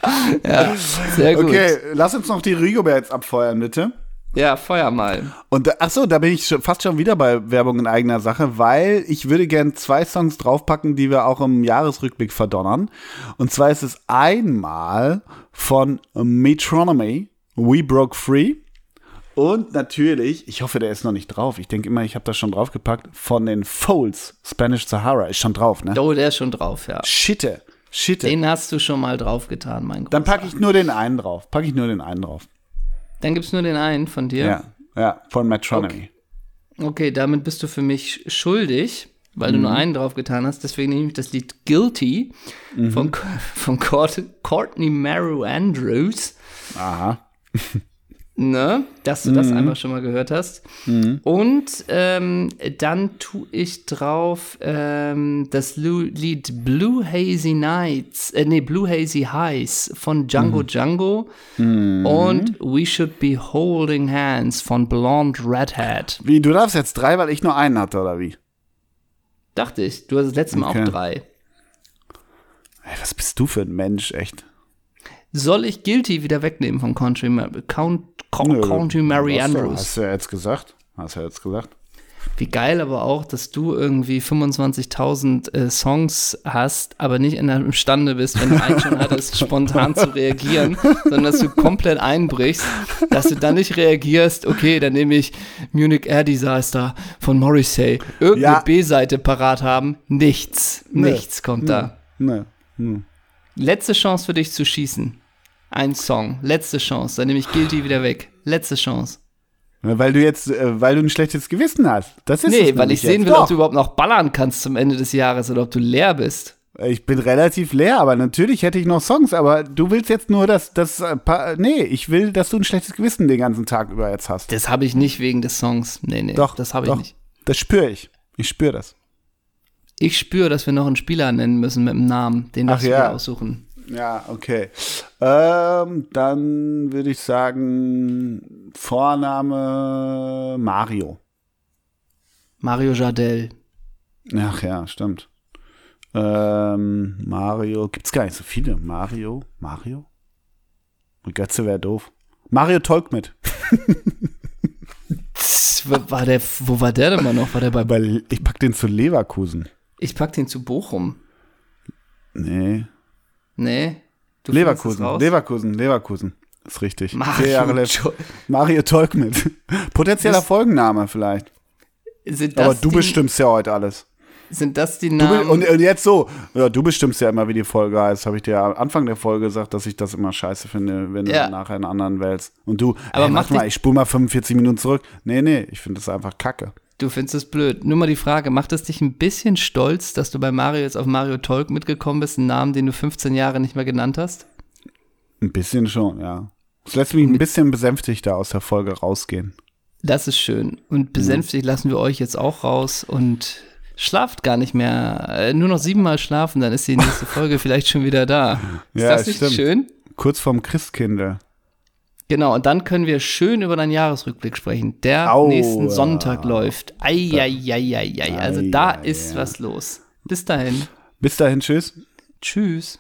ja, sehr gut. Okay, lass uns noch die Rigobert jetzt abfeuern, bitte. Ja, feuer mal. Und ach so, da bin ich fast schon wieder bei Werbung in eigener Sache, weil ich würde gern zwei Songs draufpacken, die wir auch im Jahresrückblick verdonnern. Und zwar ist es einmal von Metronomy, We Broke Free. Und natürlich, ich hoffe, der ist noch nicht drauf. Ich denke immer, ich habe das schon draufgepackt. Von den Folds, Spanish Sahara, ist schon drauf, ne? Oh, der ist schon drauf, ja. Shitte. Shit. Den hast du schon mal draufgetan, mein Großer. Dann packe ich nur den einen drauf. Packe ich nur den einen drauf. Dann gibt es nur den einen von dir? Ja, ja von Metronomy. Okay. okay, damit bist du für mich schuldig, weil mhm. du nur mhm. einen draufgetan hast. Deswegen nehme ich das Lied Guilty mhm. von, von Courtney Maru Andrews. Aha. ne, dass du mhm. das einmal schon mal gehört hast. Mhm. Und ähm, dann tue ich drauf ähm, das Lied Blue Hazy Nights, äh, nee, Blue Hazy Highs von Django mhm. Django mhm. und We Should Be Holding Hands von Blonde Redhead. Wie, du darfst jetzt drei, weil ich nur einen hatte, oder wie? Dachte ich. Du hast das letzte Mal Okay. auch drei. Ey, was bist du für ein Mensch, echt? Soll ich Guilty wieder wegnehmen von Country, Count, Co Nö, Country Mary hast du- Andrews? Hast du ja jetzt gesagt. Hast du ja jetzt gesagt. Wie geil aber auch, dass du irgendwie 25.000 äh, Songs hast, aber nicht imstande bist, wenn du einen schon hattest, spontan zu reagieren, sondern dass du komplett einbrichst, dass du dann nicht reagierst, okay, dann nehme ich Munich Air Disaster von Morrissey, irgendeine Ja. B-Seite parat haben, nichts, Nö. nichts kommt da. Ne. Hm. Letzte Chance für dich zu schießen. Ein Song, letzte Chance, dann nehme ich Guilty wieder weg. Letzte Chance. Weil du jetzt, äh, weil du ein schlechtes Gewissen hast. Das ist Nee, weil ich sehen jetzt. will, ob Doch. du überhaupt noch ballern kannst zum Ende des Jahres oder ob du leer bist. Ich bin relativ leer, aber natürlich hätte ich noch Songs, aber du willst jetzt nur, dass das. Äh, nee, ich will, dass du ein schlechtes Gewissen den ganzen Tag über jetzt hast. Das habe ich nicht wegen des Songs. Nee, nee, Doch, das habe ich nicht. Das spüre ich. Ich spüre das. Ich spüre, dass wir noch einen Spieler nennen müssen mit dem Namen. Den Ach darfst du ja. aussuchen. Ja, okay. Ähm, dann würde ich sagen, Vorname Mario. Mario Jardel. Ach ja, stimmt. Ähm, Mario, gibt's gar nicht so viele. Mario, Mario? Die Götze wäre doof. Mario Tolk mit. Tss, Wo war der, wo war der denn mal noch? War der bei. Weil ich pack den zu Leverkusen. Ich pack den zu Bochum. Nee. Nee. Du Leverkusen? Leverkusen, Leverkusen. Ist richtig. Mario Mario Tolk mit. Potenzieller Ist- Folgenname vielleicht. Aber du die, bestimmst ja heute alles. Sind das die Du Namen? und, und jetzt so, ja, du bestimmst ja immer, wie die Folge heißt. Habe ich dir am Anfang der Folge gesagt, dass ich das immer scheiße finde, wenn Ja. du nachher einen anderen wählst. Und du, Aber ey, mach mal, ich spule mal 45 Minuten zurück. Nee, nee, ich finde das einfach kacke. Du findest es blöd. Nur mal die Frage, macht es dich ein bisschen stolz, dass du bei Mario jetzt auf Mario Tolk mitgekommen bist, einen Namen, den du 15 Jahre nicht mehr genannt hast? Ein bisschen schon, ja. Das lässt mich ein bisschen besänftigter aus der Folge rausgehen. Das ist schön. Und besänftigt lassen wir euch jetzt auch raus und schlaft gar nicht mehr. Äh, nur noch siebenmal schlafen, dann ist die nächste Folge vielleicht schon wieder da. Ist Ja, das nicht stimmt. schön? Kurz vorm Christkindl. Genau, und dann können wir schön über deinen Jahresrückblick sprechen, der Aua. nächsten Sonntag läuft. Eieieiei. Also da ist was los. Bis dahin. Bis dahin, tschüss. Tschüss.